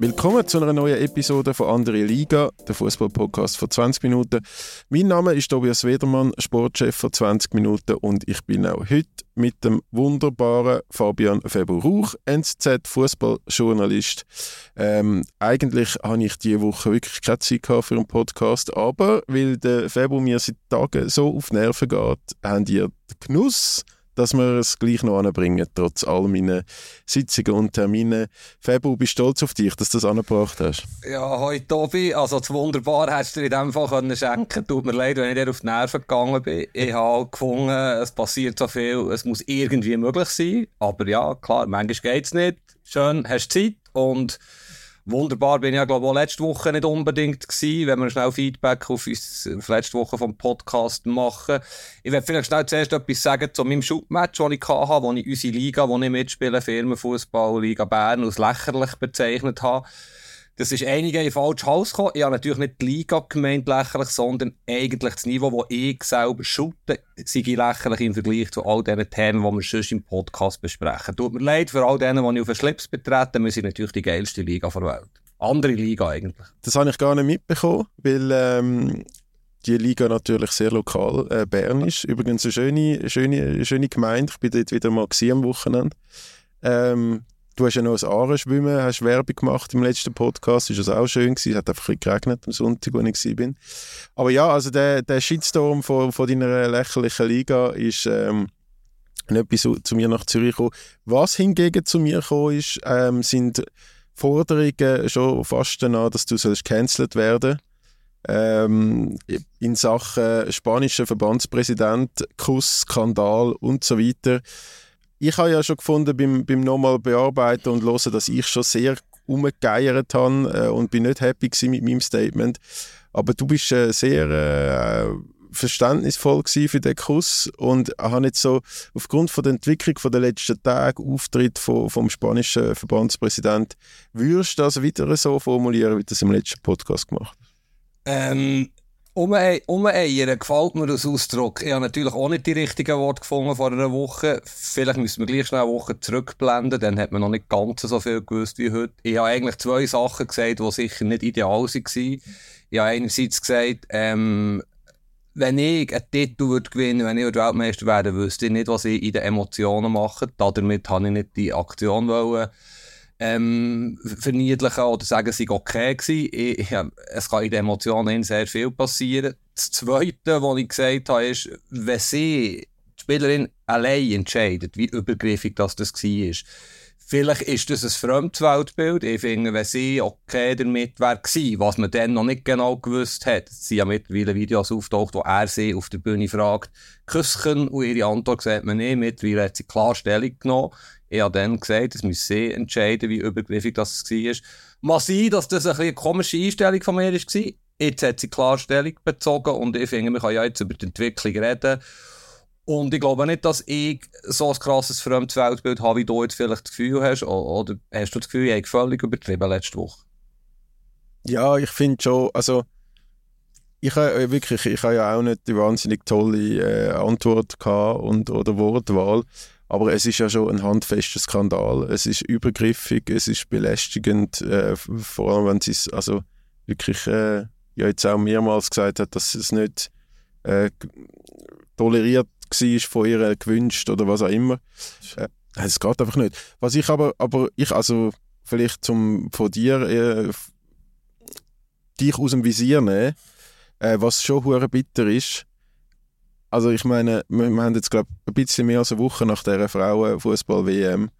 Willkommen zu einer neuen Episode von Andere Liga, der Fußball-Podcast von 20 Minuten. Mein Name ist Tobias Wedermann, Sportchef von 20 Minuten und ich bin auch heute mit dem wunderbaren Fabian Feber-Rauch, NZZ-Fußballjournalist. Ähm, eigentlich habe ich diese Woche wirklich keine Zeit für einen Podcast, aber weil der Feber mir seit Tagen so auf die Nerven geht, haben ihr den Genuss dass wir es gleich noch anbringen, trotz all meinen Sitzungen und Terminen. Febu, bist du stolz auf dich, dass du das angebracht hast? Ja, hoi Tobi, also das Wunderbar hättest du dir in dem Fall können schenken Tut mir leid, wenn ich dir auf die Nerven gegangen bin. Ich habe gefunden, es passiert so viel, es muss irgendwie möglich sein. Aber ja, klar, manchmal geht es nicht. Schön, hast Zeit und Wunderbar bin ich ja, glaube ich, auch letzte Woche nicht unbedingt gewesen, wenn wir schnell Feedback auf, uns, auf letzte Woche vom Podcast machen. Ich werde vielleicht schnell zuerst etwas sagen zu meinem Schubmatch, das ich hatte, wo ich unsere Liga, wo ich mitspiele, Firmenfußball, Liga Bern, als lächerlich bezeichnet habe. Das ist einige in falsch Hals gekommen. Ich habe natürlich nicht die Liga gemeint lächerlich, sondern eigentlich das Niveau, das ich selber shoote, sei lächerlich im Vergleich zu all diesen Themen, die wir sonst im Podcast besprechen. Tut mir leid für all denen, die ich auf den Schlips betreten, wir sind natürlich die geilste Liga der Welt. Andere Liga eigentlich. Das habe ich gar nicht mitbekommen, weil ähm, die Liga natürlich sehr lokal äh, Bern ist. Übrigens eine schöne, schöne, schöne Gemeinde. Ich bin dort wieder mal am Wochenende. Ähm, Du hast ja noch ein Aare-Schwimmen, hast Werbung gemacht im letzten Podcast, ist das auch schön gewesen. Es hat einfach ein geregnet am Sonntag, als ich war. Aber ja, also der, der Shitstorm von, von deiner lächerlichen Liga ist ähm, etwas zu mir nach Zürich gekommen. Was hingegen zu mir gekommen ist, ähm, sind Forderungen schon fast danach, dass du cancelled werden ähm, in Sachen spanischer Verbandspräsident, Kuss, Skandal und so weiter ich habe ja schon gefunden beim, beim nochmal bearbeiten und hören, dass ich schon sehr umgegeiert habe äh, und bin nicht happy mit meinem Statement. Aber du bist äh, sehr äh, verständnisvoll für den Kuss und habe jetzt so aufgrund von der Entwicklung von der letzten Tage, Auftritt von, vom spanischen Verbandspräsident, würdest du das wieder so formulieren, wie du das im letzten Podcast gemacht hast? Ähm, Umeiern gefällt mir das Ausdruck. Ich habe natürlich auch nicht die richtigen Worte gefunden vor einer Woche. Vielleicht müssen wir gleich schnell eine Woche zurückblenden, dann hat man noch nicht ganz so viel gewusst wie heute. Ich habe eigentlich zwei Sachen gesagt, die sicher nicht ideal waren. Ich habe einerseits gesagt, ähm, wenn ich einen Titel würde gewinnen wenn ich Weltmeister werden wüsste ich nicht, was ich in den Emotionen mache. Damit habe ich nicht die Aktion wollen ähm, verniedlichen oder sagen, es sei okay gewesen. Ich, es kann in den Emotionen sehr viel passieren. Das Zweite, was ich gesagt habe, ist, wenn sie, die Spielerin, allein entscheidet, wie übergriffig das, das war, Vielleicht ist das ein fremdes Weltbild. Ich finde, wenn sie okay damit wäre was man dann noch nicht genau gewusst hat, es sind ja mittlerweile Videos auftaucht, wo er sie auf der Bühne fragt, Küsschen, und ihre Antwort sieht man nicht, mittlerweile hat sie klar Stellung genommen. Ich habe dann gesagt, es müsse sie entscheiden, wie übergriffig das war. Mag sein, dass das ein eine komische Einstellung von mir war. Jetzt hat sie klar Stellung bezogen und ich finde, man kann ja jetzt über die Entwicklung reden. Und ich glaube nicht, dass ich so ein krasses fremdes Weltbild habe, wie du jetzt vielleicht das Gefühl hast. Oder hast du das Gefühl, ich habe völlig übertrieben letzte Woche? Ja, ich finde schon, also ich habe äh, wirklich, ich habe ja auch nicht die wahnsinnig tolle äh, Antwort gehabt und, oder Wortwahl. Aber es ist ja schon ein handfester Skandal. Es ist übergriffig, es ist belästigend, äh, vor allem wenn sie es also wirklich äh, ja jetzt auch mehrmals gesagt hat, dass es nicht äh, toleriert war von ihr gewünscht oder was auch immer. Äh, es geht einfach nicht. Was ich aber, aber ich also vielleicht zum von dir äh, dich aus dem Visier nehmen, äh, was schon hure bitter ist, also ich meine, wir, wir haben jetzt glaube ein bisschen mehr als eine Woche nach dieser Frauenfußball-WM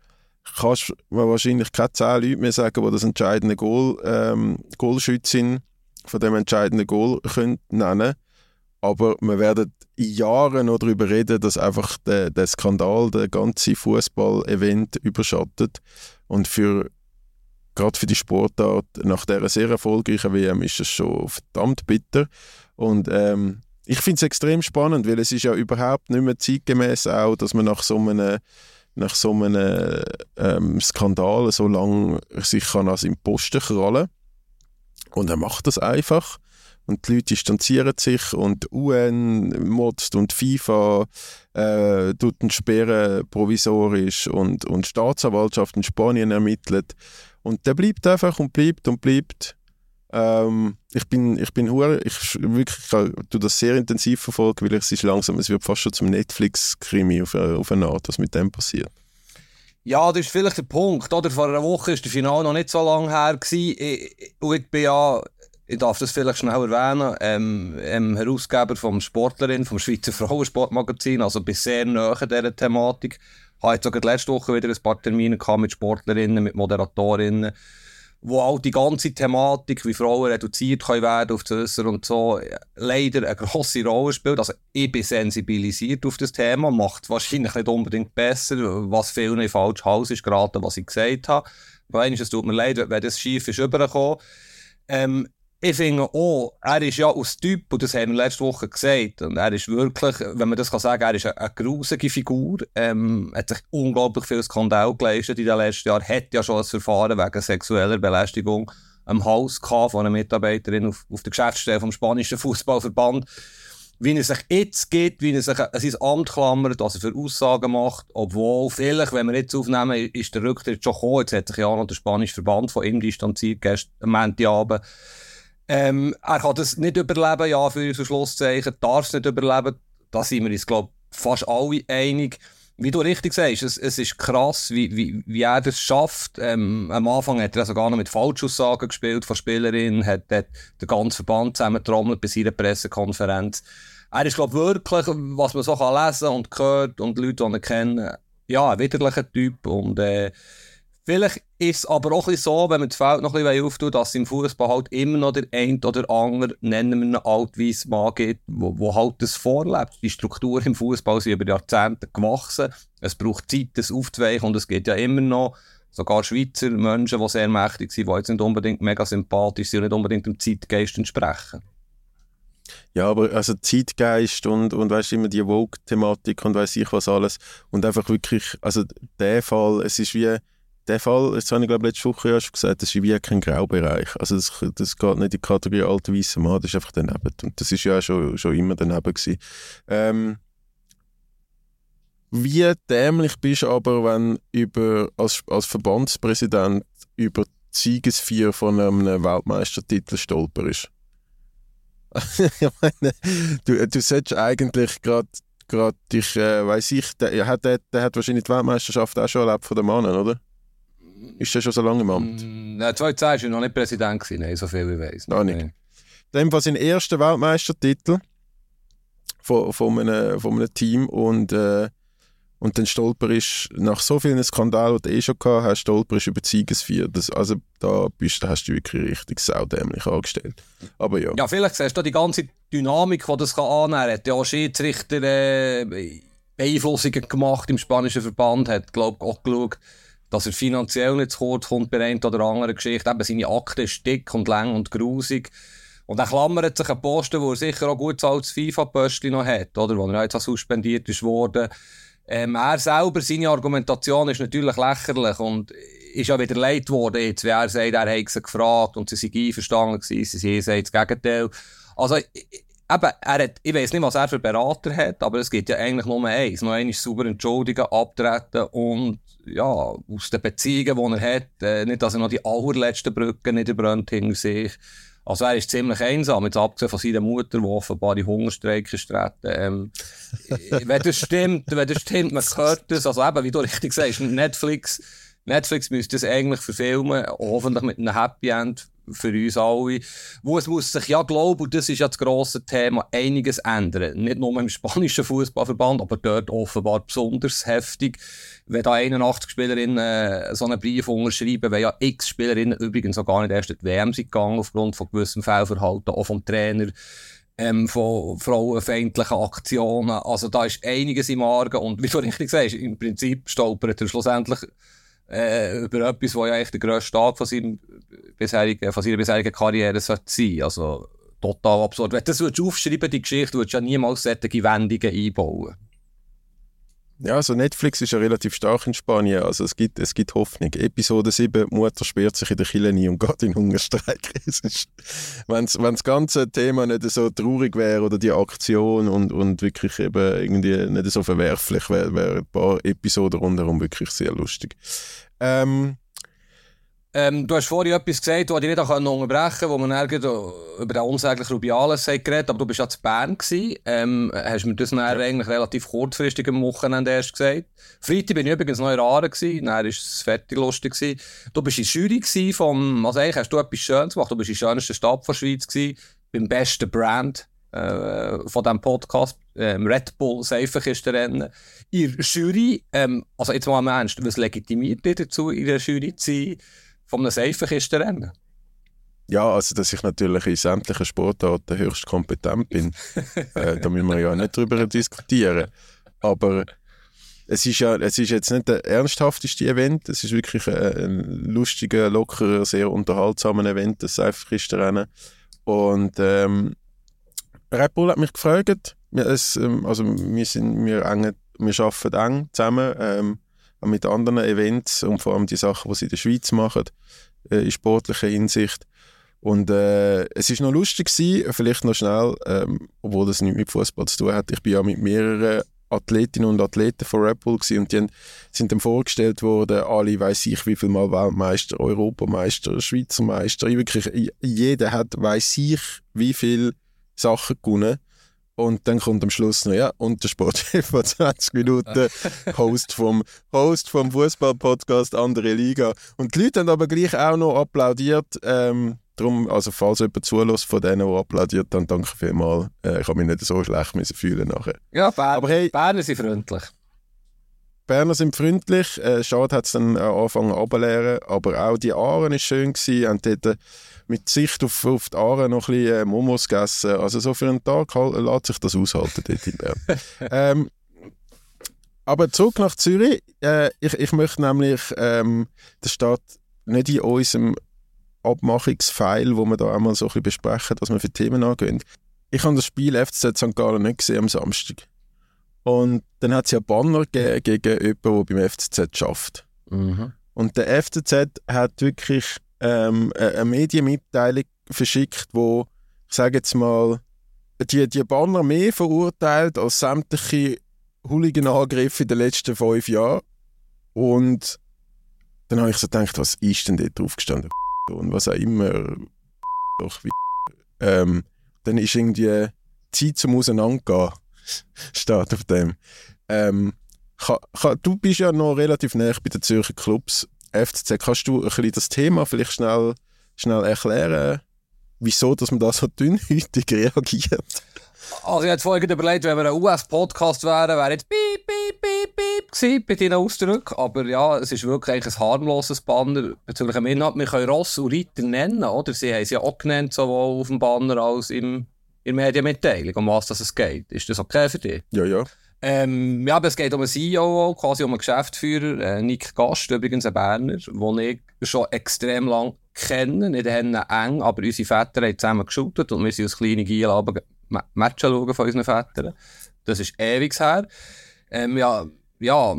kannst du wahrscheinlich keine zehn Leute mehr sagen, die das entscheidende Goal, ähm, Goalschützin von dem entscheidenden Goal können nennen. Aber wir werden in Jahren noch darüber reden, dass einfach der, der Skandal der ganze Fußball-Event überschattet. Und für gerade für die Sportart nach dieser sehr erfolgreichen WM ist das schon verdammt bitter. Und ähm, ich finde es extrem spannend, weil es ist ja überhaupt nicht mehr zeitgemäß auch, dass man nach so einem, nach so einem ähm, Skandal so lange sich kann als im Posten krallen Und er macht das einfach. und die Leute distanzieren sich und UN motzt und FIFA äh, tut einen Sperren provisorisch und, und Staatsanwaltschaft in Spanien ermittelt. Und der bleibt einfach und bleibt und bleibt. Ähm, ich bin, ich bin hure, ich wirklich, ich kann, das sehr intensiv verfolgen, weil es ist langsam, es wird fast schon zum Netflix-Krimi auf, auf eine Art, was mit dem passiert. Ja, das ist vielleicht der Punkt. Oder? Vor einer Woche war der Final noch nicht so lange her. Gewesen. Ich, und ich bin ja, ich darf das vielleicht schnell erwähnen, ähm, ähm, Herausgeber vom Sportlerin, vom Schweizer Frauensportmagazin, also bin sehr nahe dieser Thematik. Ich hatte jetzt sogar letzte Woche wieder ein paar Termine mit Sportlerinnen, mit Moderatorinnen wo auch die ganze Thematik, wie Frauen reduziert können werden auf das und so, leider eine grosse Rolle spielt. Also ich bin sensibilisiert auf das Thema, macht wahrscheinlich nicht unbedingt besser, was vielen in falsch Haus ist geraten, was ich gesagt habe. Weil es tut mir leid, wenn das schief ist übergekommen. Ähm, ich finde auch, er ist ja aus Typ, und das haben wir letzte Woche gesagt, und er ist wirklich, wenn man das kann sagen, er ist eine, eine grusige Figur, ähm, hat sich unglaublich viel Skandal geleistet in den letzten Jahren, hat ja schon ein Verfahren wegen sexueller Belästigung am Haus gehabt von einer Mitarbeiterin auf, auf der Geschäftsstelle vom spanischen Fußballverband. Wie er sich jetzt geht, wie er sich an sein Amt klammert, was er für Aussagen macht, obwohl vielleicht, wenn wir jetzt aufnehmen, ist der Rücktritt schon gekommen, jetzt hat sich ja noch der spanische Verband von ihm distanziert, gestern am Montagabend. Ähm, er kann das nicht überleben, ja, für unser Schlusszeichen, darf es nicht überleben. Da sind wir uns, glaube fast alle einig. Wie du richtig sagst, es, es ist krass, wie, wie, wie er das schafft. Ähm, am Anfang hat er also gar noch mit Falschaussagen gespielt von Spielerinnen, hat, hat den ganzen Verband zusammengetrommelt bei seiner Pressekonferenz. Er ist, glaube wirklich, was man so kann lesen und hört und Leute, die ihn kennen, ja, ein widerlicher Typ und äh, Vielleicht ist es aber auch so, wenn man das Feld noch ein bisschen auftut, dass es im Fußball halt immer noch der ein oder andere, nennen wir einen altweißen Mann gibt, wo, wo halt das vorlebt. Die Strukturen im Fußball sind über Jahrzehnte gewachsen. Es braucht Zeit, das aufzuweichen und es geht ja immer noch sogar Schweizer Menschen, die sehr mächtig sind, die jetzt nicht unbedingt mega sympathisch sind und nicht unbedingt dem Zeitgeist entsprechen. Ja, aber also Zeitgeist und, und weißt immer die Vogue-Thematik und weiß ich was alles und einfach wirklich, also der Fall, es ist wie der Fall, das habe ich glaube letzte Woche ja schon gesagt, das ist wie kein Graubereich. Also das, das geht nicht in die Kategorie alter weißer Mann, das ist einfach daneben. Und das ist ja schon, schon immer daneben gewesen. Ähm, wie dämlich bist du aber, wenn über, als, als Verbandspräsident über die Siegesfeier von einem Weltmeistertitel stolperst? ich du, du solltest eigentlich gerade dich, äh, weiß ich, der, hat, der, der hat wahrscheinlich die Weltmeisterschaft auch schon erlebt von den Männern, oder? Ist der schon so lange im Amt? Mm, nein, 2010 war er noch nicht Präsident, gewesen, nein, so viel wie ich weiß. Noch nicht. Dem war sein erster Weltmeistertitel von, von, einem, von einem Team und, äh, und dann Stolper ist, nach so vielen Skandalen, die du eh schon gehabt hast, Stolper ist über die Siegesfeier. Das, also da, bist, da hast du wirklich richtig saudämlich angestellt. Aber ja. Ja, vielleicht siehst du die ganze Dynamik, die das kann annehmen kann. Hat ja auch Schiedsrichter äh, Beeinflussungen gemacht im spanischen Verband, hat, glaube ich, auch geschaut, dass er finanziell nicht zu kurz kommt bei einer oder anderen Geschichte. Eben seine Akte ist dick und lang und grusig. Und dann klammert sich ein Posten, wo er sicher auch gut als FIFA-Pöstchen noch hat, oder? Wo er jetzt suspendiert ist worden. Ähm, er selber, seine Argumentation ist natürlich lächerlich und ist ja wieder leid worden jetzt, wie er sagt, er hat sie gefragt und sie sind einverstanden gewesen, sie sagen das Gegenteil. Also, eben, er hat, ich weiß nicht, was er für Berater hat, aber es gibt ja eigentlich nur eins. Noch einmal sauber entschuldigen, abtreten und, ja, aus den Beziehungen, die er hat, äh, nicht, dass er noch die allerletzten Brücken nicht brennt hinter sich. Also er ist ziemlich einsam, jetzt abgesehen von seiner Mutter, die offenbar die Hungerstreik ist ähm, Wenn das stimmt, wenn das stimmt, man hört das, also eben, wie du richtig sagst, Netflix, Netflix müsste das eigentlich verfilmen, hoffentlich mit einem Happy End für uns alle. Wo es muss sich ja, glaube und das ist ja das grosse Thema, einiges ändern. Nicht nur im spanischen Fußballverband, aber dort offenbar besonders heftig. Wenn da 81 Spielerinnen äh, so einen Brief unterschreiben, weil ja x Spielerinnen übrigens auch gar nicht erst in die WM sind gegangen, aufgrund von gewissem Fehlverhalten, auch vom Trainer. Ähm, von frauenfeindlichen Aktionen. Also da ist einiges im Argen und wie du richtig sagst, im Prinzip stolpert er schlussendlich äh, über etwas, was ja echt der grösste Tag von, von seiner bisherigen Karriere sollte sein. Also total absurd. Wenn du das aufschreiben die Geschichte, würdest du ja niemals solche Wendungen einbauen. Ja, also Netflix ist ja relativ stark in Spanien, also es gibt, es gibt Hoffnung. Episode 7, Mutter sperrt sich in der Kille nie und geht in Hungerstreik. Wenn das ganze Thema nicht so traurig wäre oder die Aktion und, und wirklich eben irgendwie nicht so verwerflich, wäre wär ein paar Episoden rundherum wirklich sehr lustig. Ähm, ähm, du hast vorhin etwas gesagt, das ich nicht unterbrechen konnte, wo man über den unsäglichen Rubiales geredet aber du bist ja zu Bern gewesen. Ähm, hast mir das ja. eigentlich relativ kurzfristig am Wochenende erst gesagt. Freitag bin ich übrigens noch in Aare gewesen, dann war es fertig lustig gewesen. Du bist in der Jury vom, also eigentlich hast du etwas Schönes gemacht, du bist in der schönsten Stadt der Schweiz gewesen, beim besten Brand äh, von diesem Podcast, ähm, Red Bull Seifenkistenrennen. Der Jury, ähm, also jetzt mal im Ernst, was legitimiert dich dazu, in der Jury zu sein? Von einem Seifenkistenrennen? Ja, also dass ich natürlich in sämtlichen Sportarten höchst kompetent bin, äh, da müssen wir ja nicht drüber diskutieren. Aber es ist ja, es ist jetzt nicht der ernsthafteste Event, es ist wirklich ein, ein lustiger, lockerer, sehr unterhaltsamer Event, das Seifenkistenrennen. Und ähm, Red Bull hat mich gefragt, wir, es, ähm, also wir, sind, wir, eng, wir arbeiten eng zusammen, ähm, mit anderen Events und vor allem die Sachen, die sie in der Schweiz machen, äh, in sportlicher Hinsicht. Und äh, es ist noch lustig gewesen, vielleicht noch schnell, ähm, obwohl das nichts mit Fußball zu tun hat. Ich bin ja mit mehreren Athletinnen und Athleten von Red Bull gewesen, und die sind dann vorgestellt worden, alle weiß ich wie viel Mal Weltmeister, Europameister, Schweizer Meister, wirklich jeder hat weiß ich wie viel Sachen gewonnen. Und dann kommt am Schluss noch, ja, und der Sportchef von 20 Minuten, Host vom, Host vom Fußball-Podcast Andere Liga. Und die Leute haben aber gleich auch noch applaudiert. Ähm, Darum, also falls jemand zulässt von denen, die applaudiert, dann danke vielmals. Äh, ich habe mich nicht so schlecht fühlen nachher. Ja, Bern, aber hey, Berner sind freundlich. Berner sind freundlich. Äh, schade hat es dann angefangen abzulehren. Aber auch die Aaren war schön. Gewesen, haben dort mit Sicht auf, auf die Aare noch ein bisschen äh, Momos gegessen. Also so für einen Tag halt, lässt sich das aushalten dort in Bern. ähm, aber zurück nach Zürich. Äh, ich, ich möchte nämlich, ähm, das steht nicht in unserem Abmachungsfile, wo wir da einmal so ein bisschen besprechen, was wir für Themen angehen. Ich habe das Spiel FCZ St. Gallen nicht gesehen am Samstag. Und dann hat es ja Banner gegeben gegen jemanden, der beim FCZ schafft. Mhm. Und der FCZ hat wirklich ähm, eine Medienmitteilung verschickt, wo, ich sage jetzt mal, die, die Banner mehr verurteilt als sämtliche Hooligan-Angriffe in den letzten fünf Jahren. Und dann habe ich so gedacht, was ist denn dort draufgestanden? Und was auch immer. Doch, wie, ähm, dann ist irgendwie Zeit zum Auseinandergehen, steht auf dem. Ähm, kann, kann, du bist ja noch relativ nah bei den Zürcher Clubs. FCZ, kannst du ein bisschen das Thema vielleicht schnell, schnell erklären, wieso dass man da so dünnhütig reagiert? Also ich hätte vorhin überlegt, wenn wir ein US-Podcast wären, wäre jetzt piep, piep, piep, piep gewesen bei deinen Ausdrücken. Aber ja, es ist wirklich ein harmloses Banner bezüglich dem Inhalt. Wir können Ross und Reiter nennen, oder? Sie haben es ja auch genannt, sowohl auf dem Banner als im, in der Medienmitteilung, um was es geht. Ist das okay für dich? Ja, ja. Ähm, ja, aber es geht um einen CEO, quasi um einen Geschäftsführer, äh, Nick Gast, übrigens ein Berner, den ich schon extrem lang kenne, nicht eng, aber unsere Väter haben zusammen geschootet und wir sind als kleine Giel aber Matches schauen von unseren Vätern. Das ist ewig her. Ähm, ja, ja,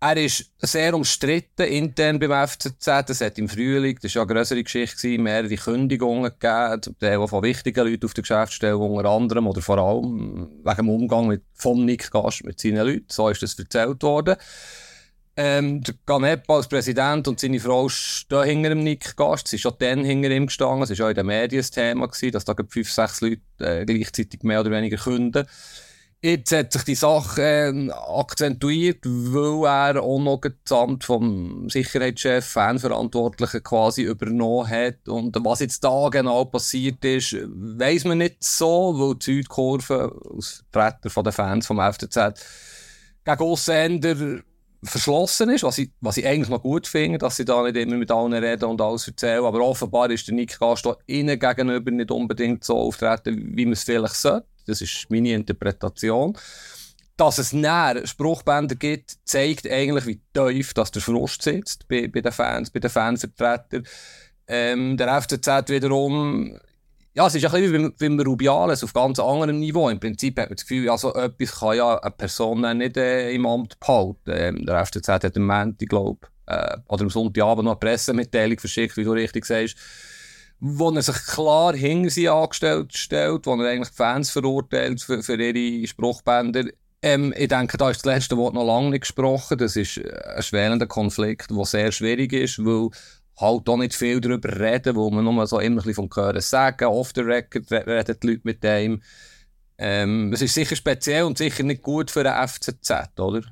er ist sehr umstritten intern beim FCZ. Das hat im Frühling, das war ja eine größere Geschichte, mehrere Kündigungen gegeben, von wichtigen Leuten auf der Geschäftsstelle, unter anderem oder vor allem wegen dem Umgang mit, von Nick Gast mit seinen Leuten. So ist das erzählt worden. Ähm, der Ganepa als Präsident und seine Frau stehen hinter dem Nick Gast. Sie ist schon dann hinter ihm gestanden. Es war auch in den Medien ein Thema, gewesen, dass da fünf, sechs Leute äh, gleichzeitig mehr oder weniger künden. Jetzt hat sich die Sache äh, akzentuiert, weil er auch noch das Amt vom Sicherheitschef, Fanverantwortlichen quasi übernommen hat. Und was jetzt da genau passiert ist, weiß man nicht so, weil die Südkurve als Vertreter der Fans vom FCZ gegen Ausländer verschlossen ist, was ich, was ich eigentlich noch gut finde, dass sie da nicht immer mit allen reden und alles erzählen. Aber offenbar ist der Nick Gast ihnen gegenüber nicht unbedingt so auftreten, wie man es vielleicht sollte. Das ist meine Interpretation. Dass es näher Spruchbänder gibt, zeigt eigentlich, wie tief dass der Frust sitzt bei, bei den Fans, bei den Fanvertretern. Ähm, der FCZ wiederum ja, es ist ein bisschen wie beim, beim Rubiales auf ganz anderem Niveau. Im Prinzip hat man das Gefühl, also etwas kann ja eine Person nicht äh, im Amt behalten. Ähm, der FCZ hat am Montag, glaube äh, oder am Sonntagabend noch eine Pressemitteilung verschickt, wie du richtig sagst, wo er sich klar hinter sie angestellt stellt, wo er eigentlich die Fans verurteilt für, ihre Spruchbänder. Ähm, ich denke, da ist das letzte Wort noch lange nicht gesprochen. Das ist ein schwelender Konflikt, der sehr schwierig ist, weil halt auch nicht viel darüber reden, wo man nur so immer ein bisschen vom sagen. Off the record reden die Leute mit dem. Ähm, es ist sicher speziell und sicher nicht gut für den FCZ, oder?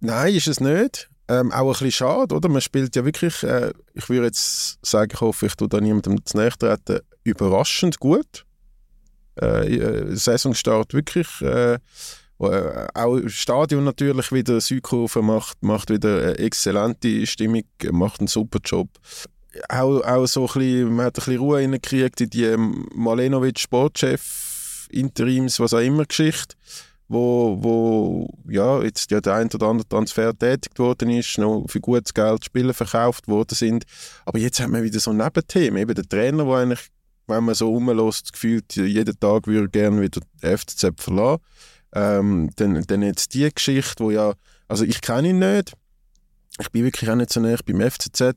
Nein, ist es nicht. Ähm, auch ein bisschen schade, oder? Man spielt ja wirklich, äh, ich würde jetzt sagen, ich hoffe, ich tue da niemandem zu nahe treten, überraschend gut. Äh, äh Saisonstart wirklich. Äh, äh, auch das Stadion natürlich wieder, Südkurve macht, macht wieder eine exzellente Stimmung, macht einen super Job. Auch, auch so ein bisschen, man hat ein bisschen Ruhe reingekriegt in die Malenovic Sportchef Interims, was auch immer Geschichte wo, wo ja, jetzt ja der ein oder andere Transfer tätigt worden ist, noch für gutes Geld Spieler verkauft worden sind. Aber jetzt haben wir wieder so ein Nebenthema, eben der Trainer, der eigentlich, wenn man so rumlässt, gefühlt jeden Tag würde gerne wieder FCZ verlassen. Ähm, dann, dann jetzt die Geschichte, wo ja, also ich kenne ihn nicht, ich bin wirklich auch nicht so nah beim FCZ,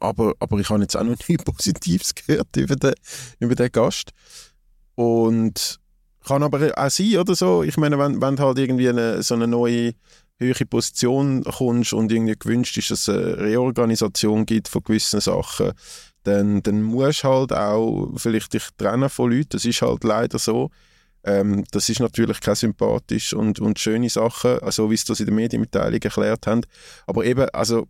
aber, aber ich habe jetzt auch noch nie Positives gehört über den, über den Gast. Und kann aber auch sein, oder so. Ich meine, wenn, wenn du halt irgendwie eine, so eine neue höhere Position kommst und irgendwie gewünscht ist, dass es eine Reorganisation gibt von gewissen Sachen, dann, dann musst du halt auch vielleicht dich trennen von Leuten. Das ist halt leider so. Ähm, das ist natürlich kein sympathisch und, und schöne Sache, also wie sie das in der Medienmitteilung erklärt haben. Aber eben, also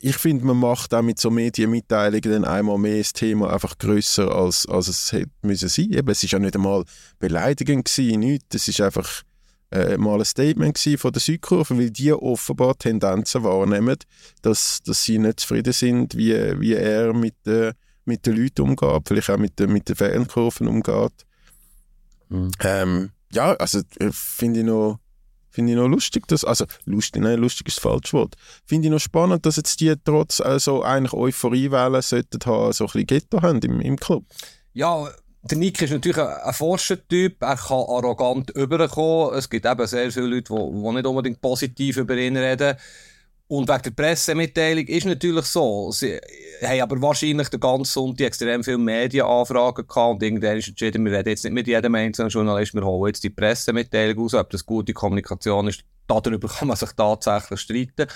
ich finde, man macht auch mit so Medienmitteilungen dann einmal mehr das Thema einfach grösser als, als es hätte müssen sein. Eben, es ist ja nicht einmal beleidigend gewesen, nichts. Es ist einfach äh, mal ein Statement von der Südkurve, weil die offenbar Tendenzen wahrnehmen, dass, dass sie nicht zufrieden sind, wie, wie er mit, äh, mit den Leuten umgeht, vielleicht auch mit, mit den Fankurven umgeht. Mhm. Ähm, ja, also äh, finde ich noch Finde ich noch lustig, dass, also lustig, nein, lustig ist das falsche Wort. Finde ich noch spannend, dass jetzt die trotz also eigentlich Euphoriewellen sollten haben, so ein bisschen Ghetto haben im, im Club. Ja, der Nick ist natürlich ein, ein Forschertyp, er kann arrogant überkommen. Es gibt eben sehr viele Leute, die, die nicht unbedingt positiv über ihn reden. Und wegen der Pressemitteilung ist natürlich so. Sie haben aber wahrscheinlich den ganzen Sonntag extrem viele Medienanfragen gehabt und irgendwann ist entschieden, wir reden jetzt nicht mit jedem einzelnen Journalist, wir holen jetzt die Pressemitteilung raus. Ob das gute Kommunikation ist, darüber kann man sich tatsächlich streiten.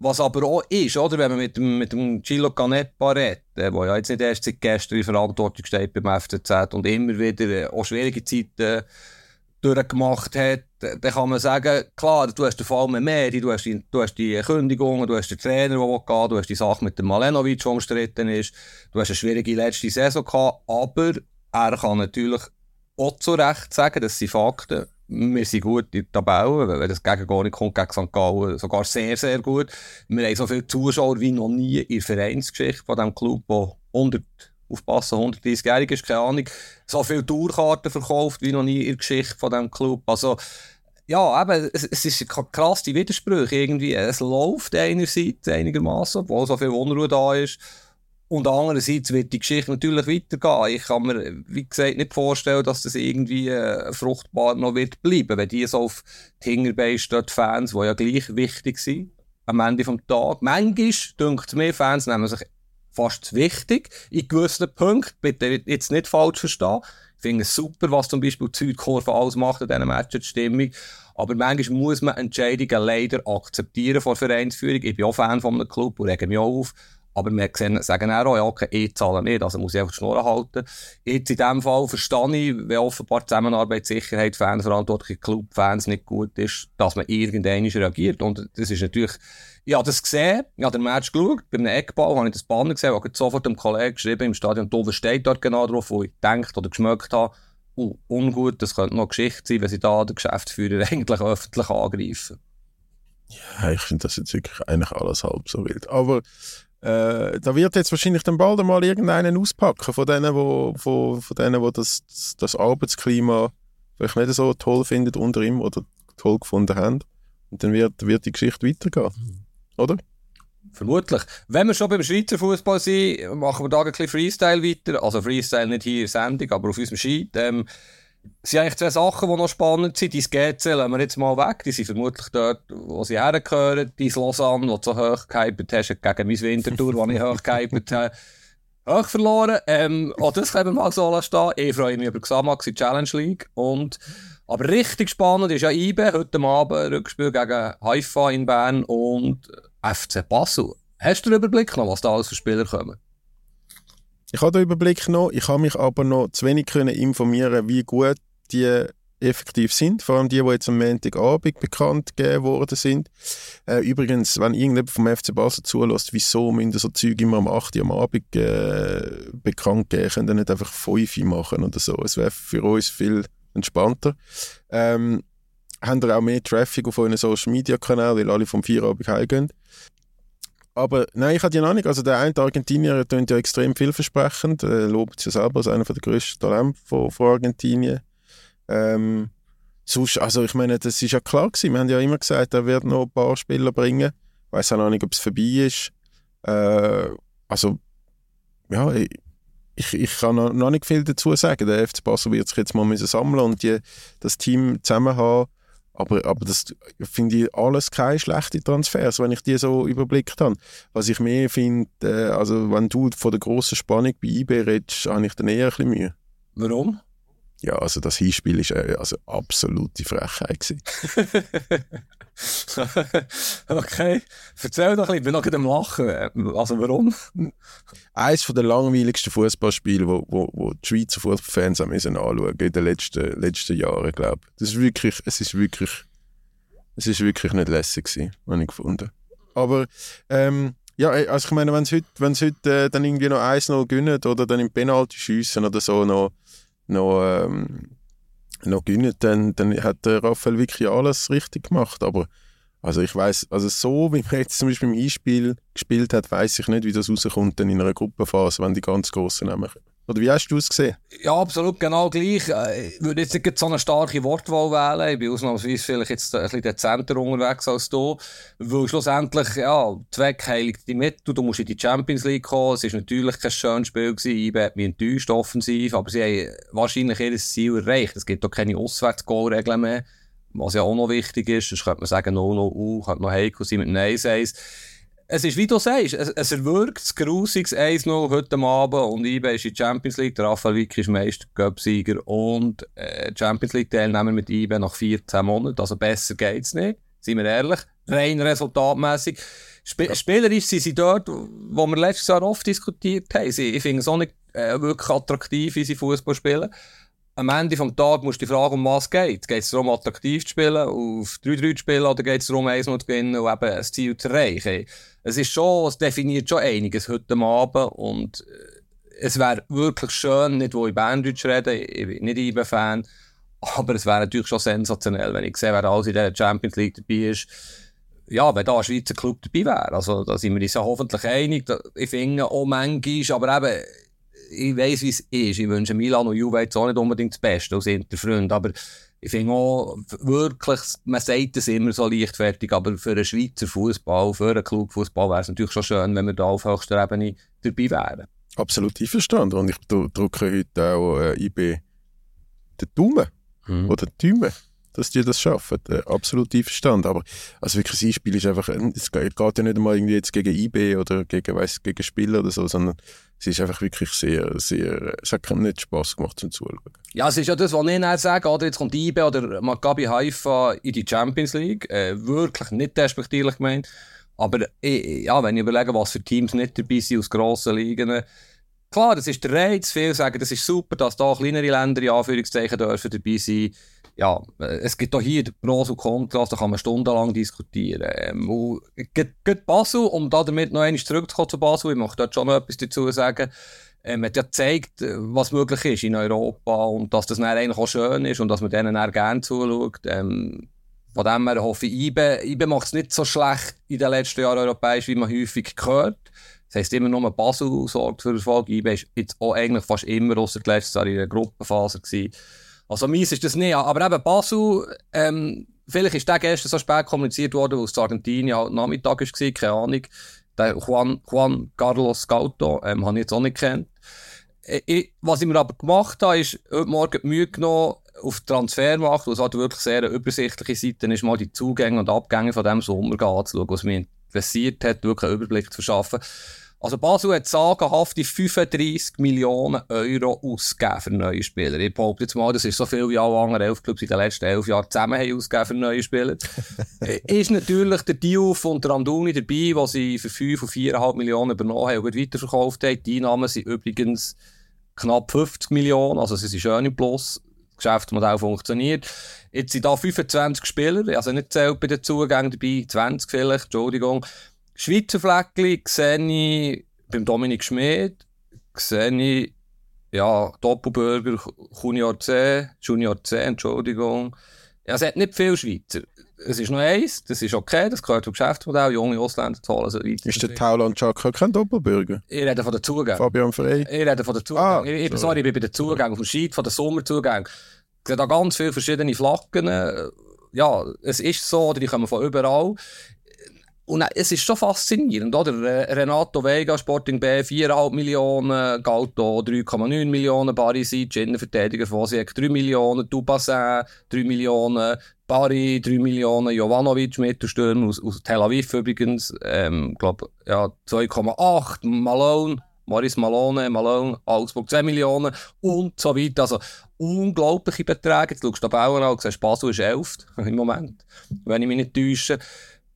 Was aber auch ist, oder, wenn man mit dem, mit dem Gilo Canepa redet, der ja jetzt nicht erst seit gestern in Verantwortung steht beim FCZ und immer wieder äh, auch schwierige Zeiten durchgemacht hat, dann kann man sagen, klar, du hast den Fall mit Meri, du hast die, du hast die Kündigung, du hast den Trainer, der geht, du hast die Sache mit dem Malenovic, die umstritten ist, du hast eine schwierige letzte Saison gehabt, aber er kann natürlich auch zu Recht sagen, das sind Fakten, wir sind gut in der Tabelle, wenn das gegen gar nicht kommt, gegen St. Gallen, sogar sehr, sehr gut. Wir haben so viele Zuschauer wie noch nie in der Vereinsgeschichte von diesem Club, der 100 aufpassen, 130-jährig ist, keine Ahnung, so viele Tourkarten verkauft wie noch nie in der Geschichte von diesem Club. Also, ja, eben, es, es ist krass, die Widersprüche irgendwie. Es läuft einerseits einigermaßen, obwohl so viel Unruhe da ist. Und andererseits wird die Geschichte natürlich weitergehen. Ich kann mir, wie gesagt, nicht vorstellen, dass das irgendwie äh, fruchtbar noch wird bleiben, wenn die so auf die Hinterbeine stehen, die Fans, die ja gleich wichtig sind, am Ende des Tages. Manchmal, denkt mir, Fans nehmen sich fast wichtig in gewissen Punkten. Bitte jetzt nicht falsch verstehen. Ich finde es super, was zum Beispiel die Südkurve alles macht in diesen Matchen, die Stimmung. Aber manchmal muss man Entscheidungen leider akzeptieren von Vereinsführung. Ich bin auch Fan von einem Club und rege mich auch auf. Aber wir sehen, sagen auch, ja, okay, ich zahle nicht, also muss ich einfach die Schnur halten. Jetzt in dem Fall verstehe ich, wenn offenbar Zusammenarbeit, Sicherheit, Fanverantwortliche Clubfans nicht gut ist, dass man irgendwann reagiert. Und das ist natürlich, ich habe das gesehen, ich habe den Match geschaut, bei einem Eckball habe ich das Banner gesehen, habe sofort dem Kollegen geschrieben im Stadion, da steht dort genau drauf, wo ich gedacht oder geschmeckt habe, uh, ungut, das könnte noch Geschichte sein, wenn sie da den Geschäftsführer eigentlich öffentlich angreifen. Ja, ich finde das jetzt wirklich eigentlich alles halb so wild. Aber äh, da wird jetzt wahrscheinlich dann bald einmal irgendeinen auspacken von denen, wo, wo, von denen, wo das, das Arbeitsklima vielleicht nicht so toll findet unter ihm oder toll gefunden haben. Und dann wird, wird die Geschichte weitergehen. Oder? Vermutlich. Wenn wir schon beim Schweizer Fußball sind, machen wir da ein bisschen Freestyle weiter. Also Freestyle nicht hier in Sendung, aber auf unserem Sheet. Ähm, es sind eigentlich zwei Sachen, die noch spannend sind. Die GC lassen wir jetzt mal weg. Die sind vermutlich dort, wo sie hergehören. Die Lausanne, die du so hoch gehypt hast, gegen mein Wintertour, die ich hoch gehypt habe, hoch verloren. Ähm, auch das können wir mal so stehen. Ich freue mich über Xamax in Challenge League. Und, aber richtig spannend ist ja IBE. Heute Abend Rückspiel gegen Haifa in Bern und FC Basel. Hast du den Überblick noch, was da alles für Spieler kommen? Ich habe den Überblick noch, ich habe mich aber noch zu wenig können informieren, wie gut die effektiv sind, vor allem die, die jetzt am Montagabend bekannt gegeben worden sind. Äh, übrigens, wenn irgendjemand vom FC Basel zulässt, wieso müssen so Zeug immer am 8. Uhr am Abend äh, bekannt geben, können dann nicht einfach 5 Uhr machen oder so. Es wäre für uns viel entspannter. Ähm, haben ihr auch mehr Traffic auf euren Social Media Kanälen, weil alle vom Feierabend heimgehen. Aber nein, ich hatte ja noch nicht. Also der eine Argentinier klingt ja extrem vielversprechend. Er lobt sich selber als einer der grössten Talente von, von Argentinien. Ähm, sonst, also ich meine, das ist ja klar gewesen. Wir haben ja immer gesagt, er wird noch ein paar Spieler bringen. Ich weiß auch noch nicht, ob es vorbei ist. Äh, also, ja, ich, ich kann noch, nicht viel dazu sagen. Der FC Basel wird sich jetzt mal sammeln und die, das Team zusammen haben aber, aber das finde ich alles keine schlechte Transfers, wenn ich die so überblickt habe. Was ich mehr finde, äh, also wenn du von der grossen Spannung bei IB redest, habe ich dann eher ein bisschen Mühe. Warum? Ja, also das Hinspiel war äh, also absolute Frechheit. okay, erzähl doch ein bisschen, ich bin noch am Lachen. Also warum? Eines der langweiligsten Fußballspiele, wo, wo, wo die Schweizer Fußballfans anschauen müssen in den letzten, letzten Jahren, glaube ich. Das ist wirklich, es ist wirklich, es ist wirklich nicht lässig gewesen, habe ich gefunden. Aber, ähm, ja, also ich meine, wenn sie heute, wenn's heute äh, dann irgendwie noch 1-0 gewinnen oder dann im Penalty schiessen oder so noch, noch ähm, noch gewinnen, dann, dann hat der Raphael wirklich alles richtig gemacht. Aber also ich weiß, also so wie man jetzt zum Beispiel im Einspiel gespielt hat, weiß ich nicht, wie das rauskommt dann in einer Gruppenphase, wenn die ganz großen kommen. Oder wie hast du es gesehen? Ja, absolut, genau gleich. Äh, ich würde jetzt nicht so eine starke Wortwahl wählen. Ich bin ausnahmsweise vielleicht jetzt ein bisschen dezenter unterwegs als du. Weil schlussendlich, ja, Zweck heiligt die Mittel. Du musst in die Champions League kommen. Es war natürlich kein schönes Spiel gewesen. Ich hat mich enttäuscht offensiv. Aber sie haben wahrscheinlich ihr Ziel erreicht. Es gibt doch keine Auswärtsgoalregeln mehr. Was ja auch noch wichtig ist. Sonst könnte man sagen, 0-0, könnte noch heikel sein mit 1-1 es ist, wie du sagst, es, es erwirkt das grusiges 1-0 heute Abend und IBE ist in die Champions League, der Raphael Wick ist Meister, Göpsieger und äh, Champions League Teilnehmer mit IBE nach 14 Monaten, also besser geht's nicht, seien wir ehrlich, rein resultatmäßig. Sp ja. Spielerisch sind sie dort, wo wir letztes Jahr oft diskutiert haben. Sie, ich finde es auch nicht äh, wirklich attraktiv, wie sie Fußball spielen am Ende des Tages musst du die Frage, um was geht. Geht es darum, attraktiv zu spielen, auf 3-3 zu spielen, oder geht es darum, 1 zu gewinnen und eben ein Ziel zu erreichen? Es ist schon, es definiert schon einiges heute Abend und äh, es wäre wirklich schön, nicht wo ich Berndeutsch rede, ich bin nicht IBE-Fan, aber es wäre natürlich schon sensationell, wenn ich sehe, wer alles in der Champions League dabei ist. Ja, wenn da ein Schweizer Club dabei wäre. Also, da sind wir uns ja hoffentlich einig. Ich finde auch manchmal, aber eben, ich weiss, wie es ist. Ich wünsche Milan und Juve jetzt auch nicht unbedingt das Beste als Interfreund, aber ich finde auch wirklich, man sagt es immer so leichtfertig, aber für einen Schweizer Fußball, für einen Klugfußball wäre es natürlich schon schön, wenn wir da auf höchster Ebene dabei wären. Absolut einverstanden und ich drücke heute auch äh, IB den Daumen hm. oder die Daumen dass die das schaffen. Äh, absolut einverstanden. Aber also wirklich, das Einspiel ist einfach, es geht ja nicht einmal irgendwie jetzt gegen IB oder gegen, weiss, gegen Spieler oder so, sondern es ist einfach wirklich sehr, sehr, es hat nicht Spass gemacht zum Zuschauen. Ja, es ist ja das, was ich nicht sage, oder jetzt kommt IB oder Maccabi Haifa in die Champions League, äh, wirklich nicht despektierlich gemeint, aber äh, ja, wenn ich überlege, was für Teams nicht dabei sind aus grossen Ligen, klar, das ist der Reiz, viele sagen, das ist super, dass da kleinere Länder in Anführungszeichen dürfen dabei sein ja, es gibt auch hier Pros und Kontras, da kann man stundenlang diskutieren. Ähm, und geht Basel, um da damit noch einmal zurückzukommen zu Basel, ich möchte dort schon noch etwas dazu sagen, ähm, hat ja gezeigt, äh, was möglich ist in Europa und dass das dann eigentlich auch schön ist und dass man denen dann gerne zuschaut. Ähm, von dem her hoffe ich, IBE, IBE macht es nicht so schlecht in den letzten Jahren europäisch, wie man häufig gehört. Das heisst, immer nur Basel sorgt für Erfolg. IBE ist jetzt auch eigentlich fast immer außer letztes Jahr in der Gruppenphase gewesen. Also mies ist das nicht. Aber eben Basel, ähm, vielleicht ist der gestern so spät kommuniziert worden, weil es zu Argentinien halt Nachmittag war, keine Ahnung. Der Juan, Juan Carlos Gauto, ähm, habe ich jetzt auch nicht kennt. Äh, was ich mir aber gemacht habe, ist heute Morgen die Mühe genommen, auf Transfermarkt, was halt wirklich sehr eine übersichtliche Seite ist, mal die Zugänge und Abgänge von diesem Sommer anzuschauen, was mich interessiert hat, wirklich einen Überblick zu verschaffen. Also Basel hat sagenhafte 35 Millionen Euro ausgegeben für neue Spieler. Ich behaupte jetzt mal, das ist so viel wie alle anderen elf Clubs in den letzten elf Jahren zusammen haben ausgegeben für neue Spieler. ist natürlich der Deal von Randuni dabei, wo sie für 5 und 4,5 Millionen übernommen haben und weiterverkauft haben. Die Einnahmen sind übrigens knapp 50 Millionen, also sie sind schön im Plus. Das Geschäftsmodell funktioniert. Jetzt sind da 25 Spieler, also nicht zählt bei den Zugängen dabei, 20 vielleicht, Entschuldigung. Schweizer Fleckli sehe ich beim Dominik Schmid, sehe ich, ja, Doppelbürger Junior C, Junior C, Entschuldigung. Ja, es hat nicht viele Schweizer. Es ist noch eins, das ist okay, das gehört zum Geschäftsmodell, junge Ausländer zu holen. Also ist der Tauland Chaka kein Doppelbürger? Ich rede von der Zugängen. Fabian Frey? Ich rede von der Zugängen. Ah, ich, ich, sorry, ich bin bei den Zugängen, vom Scheid, von den Sommerzugängen. Ich sehe da ganz viele verschiedene Flaggen. Ja, es ist so, die kommen von überall. Und es ist schon faszinierend, oder? Renato Vega, Sporting B, 4,5 Millionen, Galto 3,9 Millionen, Barisic, Innenverteidiger von Sieg 3 Millionen, Dubassin 3 Millionen, Bari 3 Millionen, Jovanovic, Mittelstürmer aus, aus Tel Aviv übrigens, ähm, glaub, ja, 2,8, Malone, Maurice Malone, Malone, Augsburg 2 Millionen und so weiter. Also unglaubliche Beträge. Jetzt schaust du Bauern an und siehst, Basel ist 11 im Moment, wenn ich mich nicht täusche.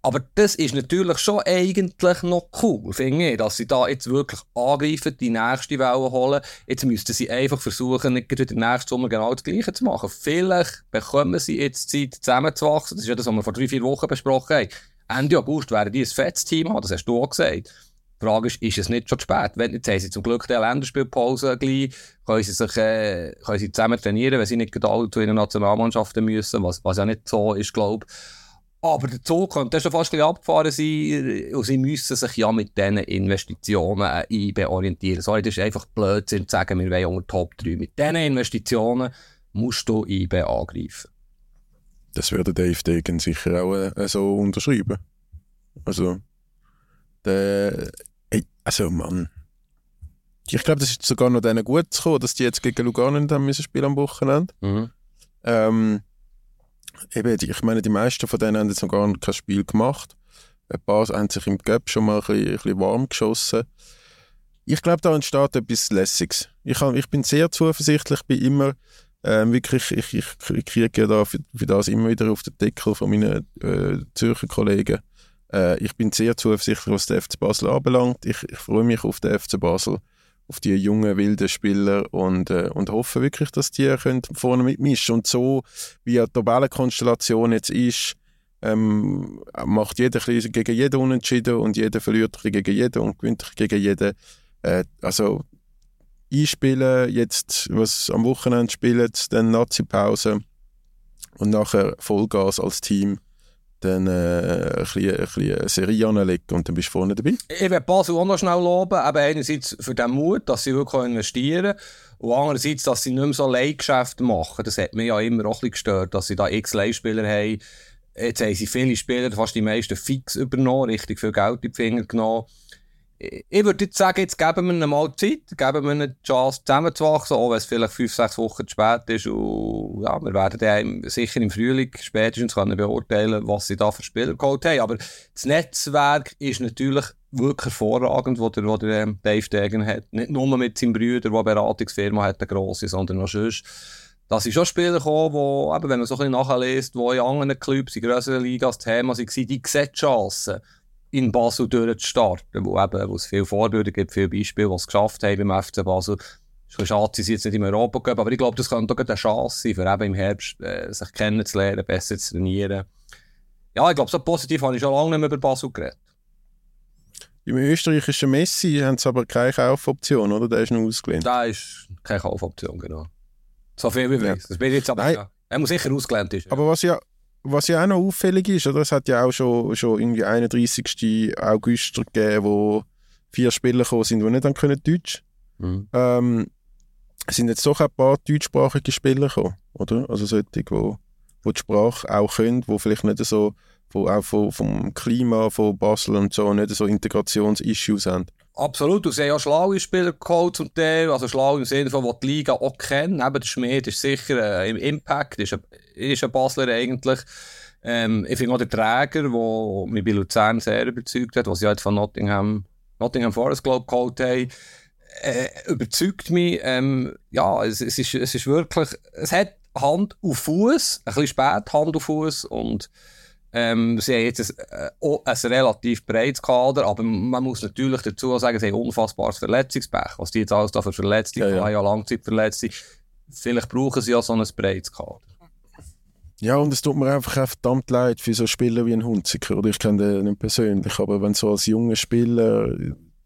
Aber das ist natürlich schon eigentlich noch cool, finde ich, dass sie da jetzt wirklich angreifen, die nächste Welle holen. Jetzt müssten sie einfach versuchen, nicht den nächsten Sommer genau das Gleiche zu machen. Vielleicht bekommen sie jetzt Zeit, zusammenzuwachsen. Das ist ja das, was wir vor drei, vier Wochen besprochen haben. Ende August werden die ein fettes Team haben, das hast du auch gesagt. Die Frage ist, ist es nicht schon zu spät? Wenn, jetzt haben sie zum Glück die Länderspielpause gleich, können sie sich, äh, können sie zusammen trainieren, wenn sie nicht gerade alle zu ihren Nationalmannschaften müssen, was, was ja nicht so ist, glaube ich. Aber der Zug könnte schon fast ein bisschen abgefahren sein und sie müssen sich ja mit diesen Investitionen IB orientieren. Sorry, das ist einfach Blödsinn zu sagen, wir wollen unter Top 3. Mit diesen Investitionen musst du IB angreifen. Das würde Dave Degen sicher auch äh, so unterschreiben. Also, der, ey, also Mann. Ich glaube, das ist sogar noch denen gut zu kommen, dass die jetzt gegen Lugano nicht haben müssen spielen am Wochenende. Mhm. Ähm, eben, ich meine, die meisten von denen haben jetzt noch gar kein Spiel gemacht. Ein paar haben sich im Gap schon mal ein bisschen, ein bisschen warm geschossen. Ich glaube, da entsteht etwas Lässiges. Ich, hab, ich bin sehr zuversichtlich, bin immer ähm, wirklich, ich, ich, kriege ja da für, für, das immer wieder auf den Deckel von meinen äh, Zürcher Kollegen. Äh, ich bin sehr zuversichtlich, was der FC Basel anbelangt. Ich, ich freue mich auf den FC Basel auf die jungen, wilden Spieler und, äh, und hoffe wirklich, dass die können vorne mitmischen. Und so, wie die Tabellenkonstellation jetzt ist, ähm, macht jeder gegen jeden unentschieden und jeder verliert gegen jeden und gewinnt gegen jeden. Äh, also einspielen, jetzt was am Wochenende spielen, dann Nazi-Pause und nachher Vollgas als Team dann äh, ein bisschen, ein bisschen Serie anlegen und dann bist du vorne dabei. Ich werde Basel auch noch schnell loben, aber einerseits für den Mut, dass sie wirklich investieren und andererseits, dass sie nicht mehr so Leihgeschäfte machen. Das hat mich ja immer auch ein bisschen gestört, dass sie da x Leihspieler haben. Jetzt haben sie viele Spieler, fast die meisten fix übernommen, richtig viel Geld in die Finger genommen ich würde jetzt sagen, jetzt geben wir ihnen mal Zeit, geben wir ihnen die Chance zusammenzuwachsen, auch wenn es vielleicht fünf, sechs Wochen zu spät ist. Und ja, wir werden dann sicher im Frühling spätestens können beurteilen, was sie da für Spieler geholt haben. Aber das Netzwerk ist natürlich wirklich hervorragend, was der, wo der ähm, Dave Degen hat. Nicht nur mit seinem Bruder, der eine Beratungsfirma hat, eine grosse, sondern auch sonst. Da sind schon Spieler gekommen, die, eben, wenn man so ein bisschen nachliest, die in anderen Clubs, in grösseren Ligas Thema waren, die sehen Chancen in Basel durchzustarten, wo, eben, wo es viele Vorbilder gibt, viele Beispiele, die es geschafft haben beim FC Basel. Es ist schade, sie sind jetzt nicht im Europa Cup, aber ich glaube, das könnte auch eine Chance sein, für eben im Herbst äh, sich kennenzulernen, besser zu trainieren. Ja, ich glaube, so positiv habe ich schon lange nicht mehr über Basel geredet. Im österreichischen Messi haben sie aber keine Kaufoption, oder? Der ist noch ausgelehnt. Da ist keine Kaufoption, genau. So viel wie ich weiß. Das bin ich jetzt aber ja. Er muss sicher ausgelehnt sein. Aber was ja was ja auch noch auffällig ist, oder? Es hat ja auch schon, schon irgendwie 31. August gegeben, wo vier Spieler gekommen sind, die nicht dann können Deutsch. Mhm. Ähm, es sind jetzt doch ein paar deutschsprachige Spieler gekommen, oder? Also solche, die, wo die Sprache auch können, die vielleicht nicht so von, auch von, vom Klima von Basel und so nicht so Integrationsissues haben. Absolut, du hast ja schlaue Spieler geholt zum Teil, also schlau im Sinne von, die die Liga auch kennen. Eben der Schmied ist sicher äh, im Impact, ist ein, ist ein Basler eigentlich. Ähm, ich finde auch der Träger, der mich bei Luzern sehr überzeugt hat, was sie halt von Nottingham, Nottingham Forest Club geholt haben, äh, überzeugt mich. Ähm, ja, es, es, ist, es ist wirklich, es hat Hand auf Fuß, ein bisschen spät Hand auf Fuß und ähm, sie haben jetzt ein, äh, ein relativ breites Kader, aber man muss natürlich dazu sagen, sie haben unfassbares Verletzungspech. Was die jetzt alles da für Verletzte ja, ja. ja Langzeitverletzte. Vielleicht brauchen sie ja so ein breites Kader. Ja, und es tut mir einfach auch verdammt leid für so Spieler wie ein Hunziker. Oder ich kenne den nicht persönlich, aber wenn du so als junger Spieler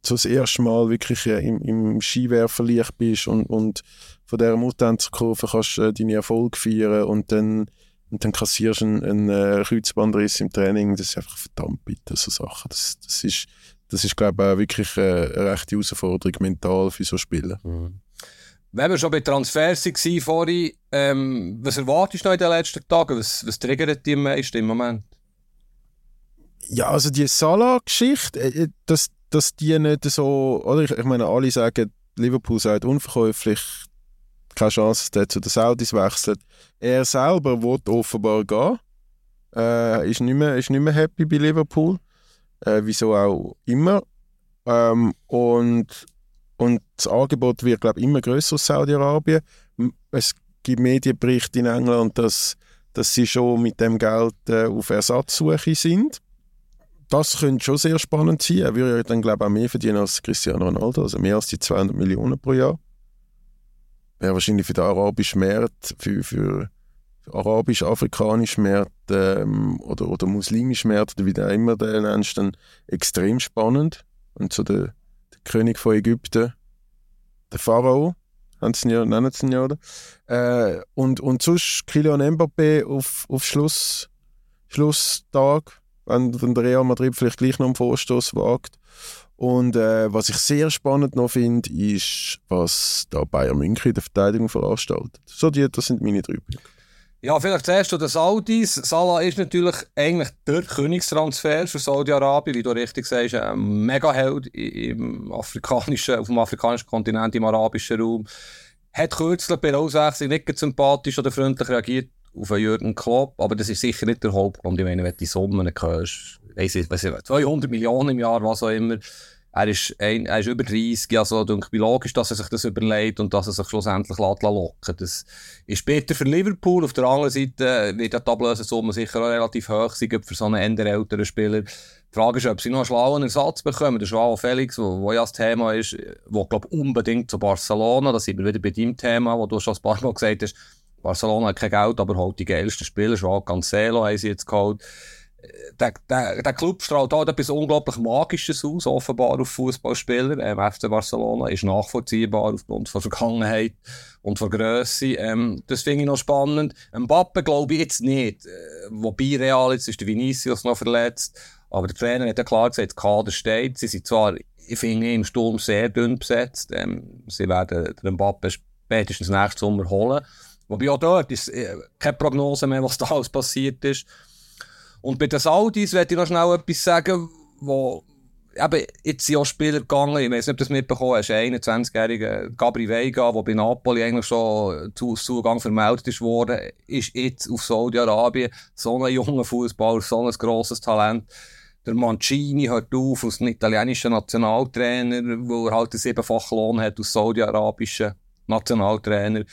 so das erste Mal wirklich äh, im, im Skiwerferlicht bist und, und von dieser Muttenzerkurve kannst du äh, deine Erfolge feiern und dann, und dann kassierst du einen, einen äh, Kreuzbandriss im Training, das ist einfach verdammt bitter, so Sachen. Das, das ist, das ist glaube ich, auch wirklich eine, eine rechte Herausforderung mental für so Spieler. Mhm. Wenn wir schon bei Transfers waren vorhin, ähm, was erwartest du noch in den letzten Tagen? Was, was triggert dich am meisten im Moment? Ja, also die Salah-Geschichte, äh, dass, dass die nicht so, oder ich, ich meine, alle sagen, Liverpool sagt unverkäuflich, keine Chance, dass er zu den Saudis wechselt. Er selber will offenbar gehen. Äh, ist, nicht mehr, ist nicht mehr happy bei Liverpool. Äh, wieso auch immer. Ähm, und und das Angebot wird, glaube ich, immer größer aus Saudi-Arabien. Es gibt Medienberichte in England, dass, dass sie schon mit dem Geld äh, auf Ersatzsuche sind. Das könnte schon sehr spannend sein. Er würde dann, glaube ich, auch mehr verdienen als Cristiano Ronaldo, also mehr als die 200 Millionen pro Jahr. Wäre wahrscheinlich für den arabischen Markt, für, für, arabisch-afrikanischen Markt ähm, oder, oder muslimischen Markt, oder wie du immer den nennst, dann extrem spannend. Und so der König von Ägypten, der Pharao, nennen sie ihn ja, oder? Äh, und, und sonst Kylian Mbappé auf, auf Schluss, Schlusstag, wenn, wenn der Real Madrid vielleicht gleich noch einen Vorstoß wagt. Und äh, was ich sehr spannend noch finde, ist, was da Bayern München in der Verteidigung veranstaltet. So, die, das sind meine drei Punkte. Ja, vielleicht zuerst zu den Saudis. Salah ist natürlich eigentlich der Königstransfer für Saudi-Arabien, wie du richtig sagst, ein Mega-Held im afrikanischen, auf dem afrikanischen Kontinent, im arabischen Raum. Hat kürzlich bei der Auswechslung nicht sympathisch oder freundlich reagiert auf Jürgen Klopp, aber das ist sicher nicht der Hauptgrund. Ich meine, wenn du die Summen hörst, weiss ich, weiss ich, 200 Millionen im Jahr, was auch immer, er ist, ein, er ist über 30, also denke ich logisch, dass er sich das überlegt und dass er sich schlussendlich locken Das ist später für Liverpool. Auf der anderen Seite wird die Ablösesumme sicher auch relativ hoch sein für so einen älteren Spieler. Die Frage ist, ob sie noch einen schlauen Ersatz bekommen. Der Joao Felix, wo ja das Thema ist, wo glaube unbedingt zu Barcelona, da sind wir wieder bei deinem Thema, wo du schon ein paar Mal gesagt hast, Barcelona hat kein Geld, aber holt die geilsten Spieler, Joao Cancelo haben sie jetzt geholt der, der, der Club strahlt auch etwas unglaublich Magisches aus, offenbar auf Fußballspieler. Ähm, FC Barcelona ist nachvollziehbar aufgrund von Vergangenheit und von Grösse. Ähm, das finde ich noch spannend. Mbappe glaube ich jetzt nicht. Äh, wobei Real jetzt ist der Vinicius noch verletzt. Aber der Trainer hat ja klar gesagt, das Kader steht. Sie sind zwar, ich finde, im Sturm sehr dünn besetzt. Ähm, sie werden den Mbappe spätestens nächsten Sommer holen. Wobei auch dort ist äh, keine Prognose mehr, was da alles passiert ist. Und bei den Saudis werde ich noch schnell etwas sagen, wo eben, jetzt sind auch Spieler gegangen, ich weiß nicht, ob du das mitbekommen hast, ein 21-jähriger Gabri Veiga, der bei Napoli eigentlich schon zu Zugang vermeldet ist worden, ist jetzt auf Saudi-Arabien. So ein junger Fußballer, so ein grosses Talent. Der Mancini hört auf als italienischer Nationaltrainer, wo er halt einen siebenfachen Lohn hat als saudi-arabischer Nationaltrainer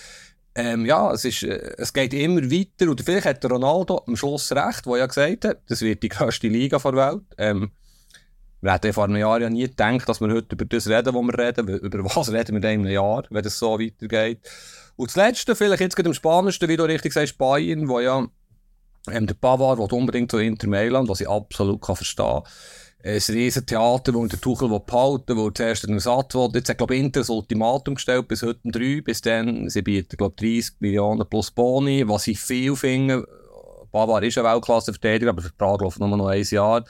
ähm, ja, es, ist, äh, es geht immer weiter. Und vielleicht hat Ronaldo am Schluss recht, wo ja gesagt hat, das wird die größte Liga der Welt. Ähm, wir hätten vor einem Jahr ja nie gedacht, dass wir heute über das reden, was wir reden. Über was reden wir in einem Jahr, wenn es so weitergeht. Und das Letzte, vielleicht jetzt gerade am spannendsten, wie du richtig sagst, Bayern, wo ja ähm, der Pavard will unbedingt zu Inter Mailand, was ich absolut kann verstehen kann ein riesen Theater, wo der Tuchel behalten wo zuerst einen Ersatz will. Jetzt hat, glaube ich, Inter ein Ultimatum gestellt, bis heute ein 3, bis dann, sie bieten, glaube ich, 30 Millionen plus Boni, was ich viel finde. Bavar ist ein Weltklasse-Verteidiger, aber der Vertrag läuft nur noch ein Jahr.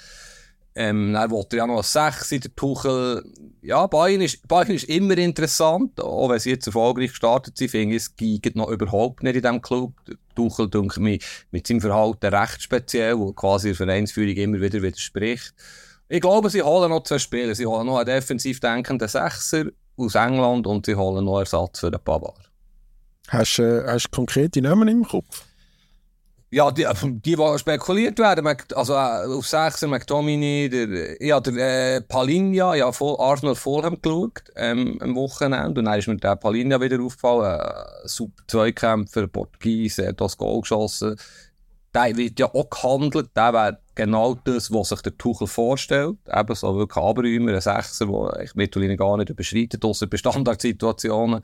Ähm, dann wollte er ja noch 6 in der Tuchel. Ja, Bayern ist, Bayern ist immer interessant, auch wenn sie jetzt erfolgreich gestartet sind, finde ich, es geht noch überhaupt nicht in diesem Club. Tuchel, denke ich, mit seinem Verhalten recht speziell, wo quasi der Vereinsführung immer wieder widerspricht. Ich glaube, sie holen noch zwei Spieler. Sie holen noch einen defensiv denkenden Sechser aus England und sie holen noch Ersatz für den Pavard. Hast du äh, hast konkrete Namen im Kopf? Ja, die, die, die spekuliert werden, also äh, auf Sechser, McTominay, der, ja, der äh, Palinja, ja, voll, Arsenal Fulham geschaut ähm, am Wochenende und dann ist mir der Palinja wieder aufgefallen, äh, super Zweikämpfer, Portugies, hat das Goal geschossen. Der wird ja auch gehandelt, der wäre genau das, was sich der Tuchel vorstellt, eben so wirklich Abräumer, ein Sechser, der ich gar nicht überschreitet, außer bei Standardsituationen.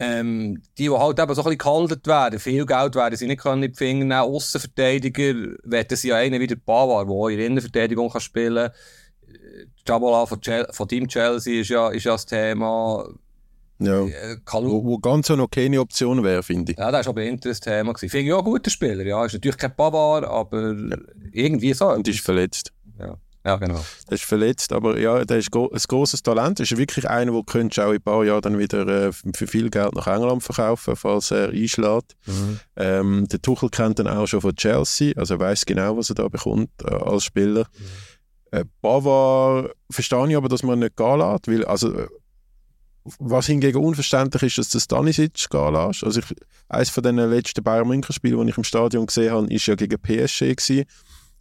Ähm, die, die halt eben so ein bisschen gehandelt werden, viel Geld werden sie nicht können in die Finger nehmen. Aussenverteidiger werden sie ja einen wieder Pavard, der in der Innenverteidigung kann spielen kann. Jabola von, von Team Chelsea ist ja, ist ja das Thema. Ja. Äh, wo, wo ganz noch keine Option wäre, finde ich. Ja, das war aber ein interessantes Thema. Finde ich auch ein guter Spieler. Ja, ist natürlich kein Pavard, aber ja. irgendwie so. Und ist verletzt. Ja. Ja, genau. Der ist verletzt, aber ja, der ist ein großes Talent. Ist wirklich einer, der könntest auch in ein paar Jahren dann wieder äh, für viel Geld nach England verkaufen, falls er einschlägt. Mhm. Ähm, der Tuchel kennt ihn auch schon von Chelsea, also er weiß genau, was er da bekommt äh, als Spieler. Mhm. Äh, Bavard verstehe ich aber, dass man nicht gehen lässt, weil also äh, was hingegen unverständlich ist, dass der Stanisic gehen lässt. Also ich, eines von den letzten Bayern München Spielen, die ich im Stadion gesehen habe, ist ja gegen PSG gewesen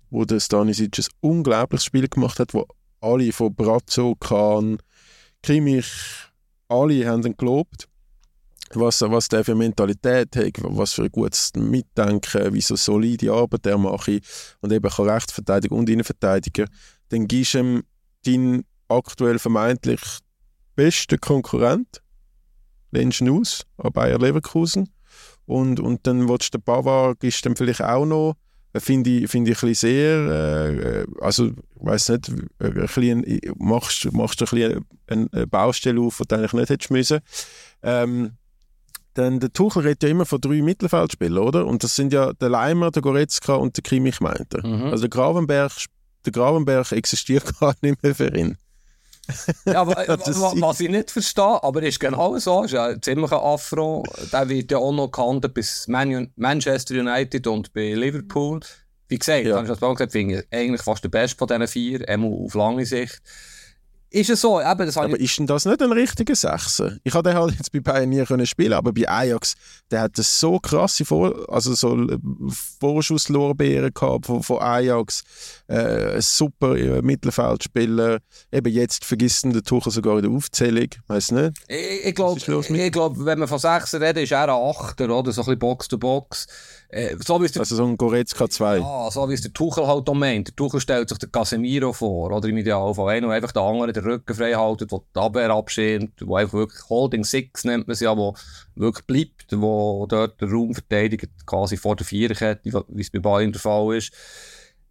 wo der Stanisic ein unglaubliches Spiel gemacht hat, wo alle von Brazzo, Kahn, Kimmich, alle haben ihn gelobt, was, was der für Mentalität hat, was für ein gutes Mitdenken, wie so solide Arbeit er macht und eben kann Rechtsverteidiger und Innenverteidiger, dann gibst du ihm deinen aktuell vermeintlich besten Konkurrent, lehnst ihn aus an Bayer Leverkusen und, und dann willst du den Bavard, gibst dann vielleicht auch noch finde ich, find ich ein bisschen sehr, äh, also ich weiß nicht, ein bisschen, machst, machst du ein bisschen eine Baustelle auf, die du eigentlich nicht hättest müssen. Ähm, denn der Tuchel redet ja immer von drei Mittelfeldspielern, oder? Und das sind ja der Leimer, der Goretzka und der Kimmich, meint er. Mhm. Also der Gravenberg, der Gravenberg existiert gar nicht mehr für ihn. Ja, aber, was ich nicht verstehe, aber ist genau so, ist ja ein ziemlicher Afro, der wird ja auch noch gehandelt bis Man Manchester United und bei Liverpool. Wie gesagt, ja. habe ich das gesagt, finde ich eigentlich fast der beste von diesen vier, einmal auf lange Sicht. Ist es so? Eben, das aber ist denn das nicht ein richtiger Sechser? Ich habe den halt jetzt bei Bayern nie können spielen, aber bei Ajax, der hat so krasse Vor also so äh, Vorschusslorbeeren gehabt von, von Ajax. Äh, ein super äh, Mittelfeldspieler. Eben jetzt vergessen der Tuchel sogar in der Aufzählung. Weiß nicht? Ich, ich glaube, glaub, wenn wir von Sechser reden, ist er ein Achter, oder? So ein bisschen Box-to-Box. Äh, so der, also so ein Goretzka 2. Ja, so wie es der Tuchel halt auch meint. Der Tuchel stellt sich den Casemiro vor, oder im Idealfall. Einer, der einfach den anderen den Rücken frei haltet, der die Abwehr abschirmt, der einfach wirklich Holding Six nennt man es ja, wo wirklich bleibt, wo dort der Raum verteidigt, quasi vor der Viererkette, wie es bei Bayern der Fall ist.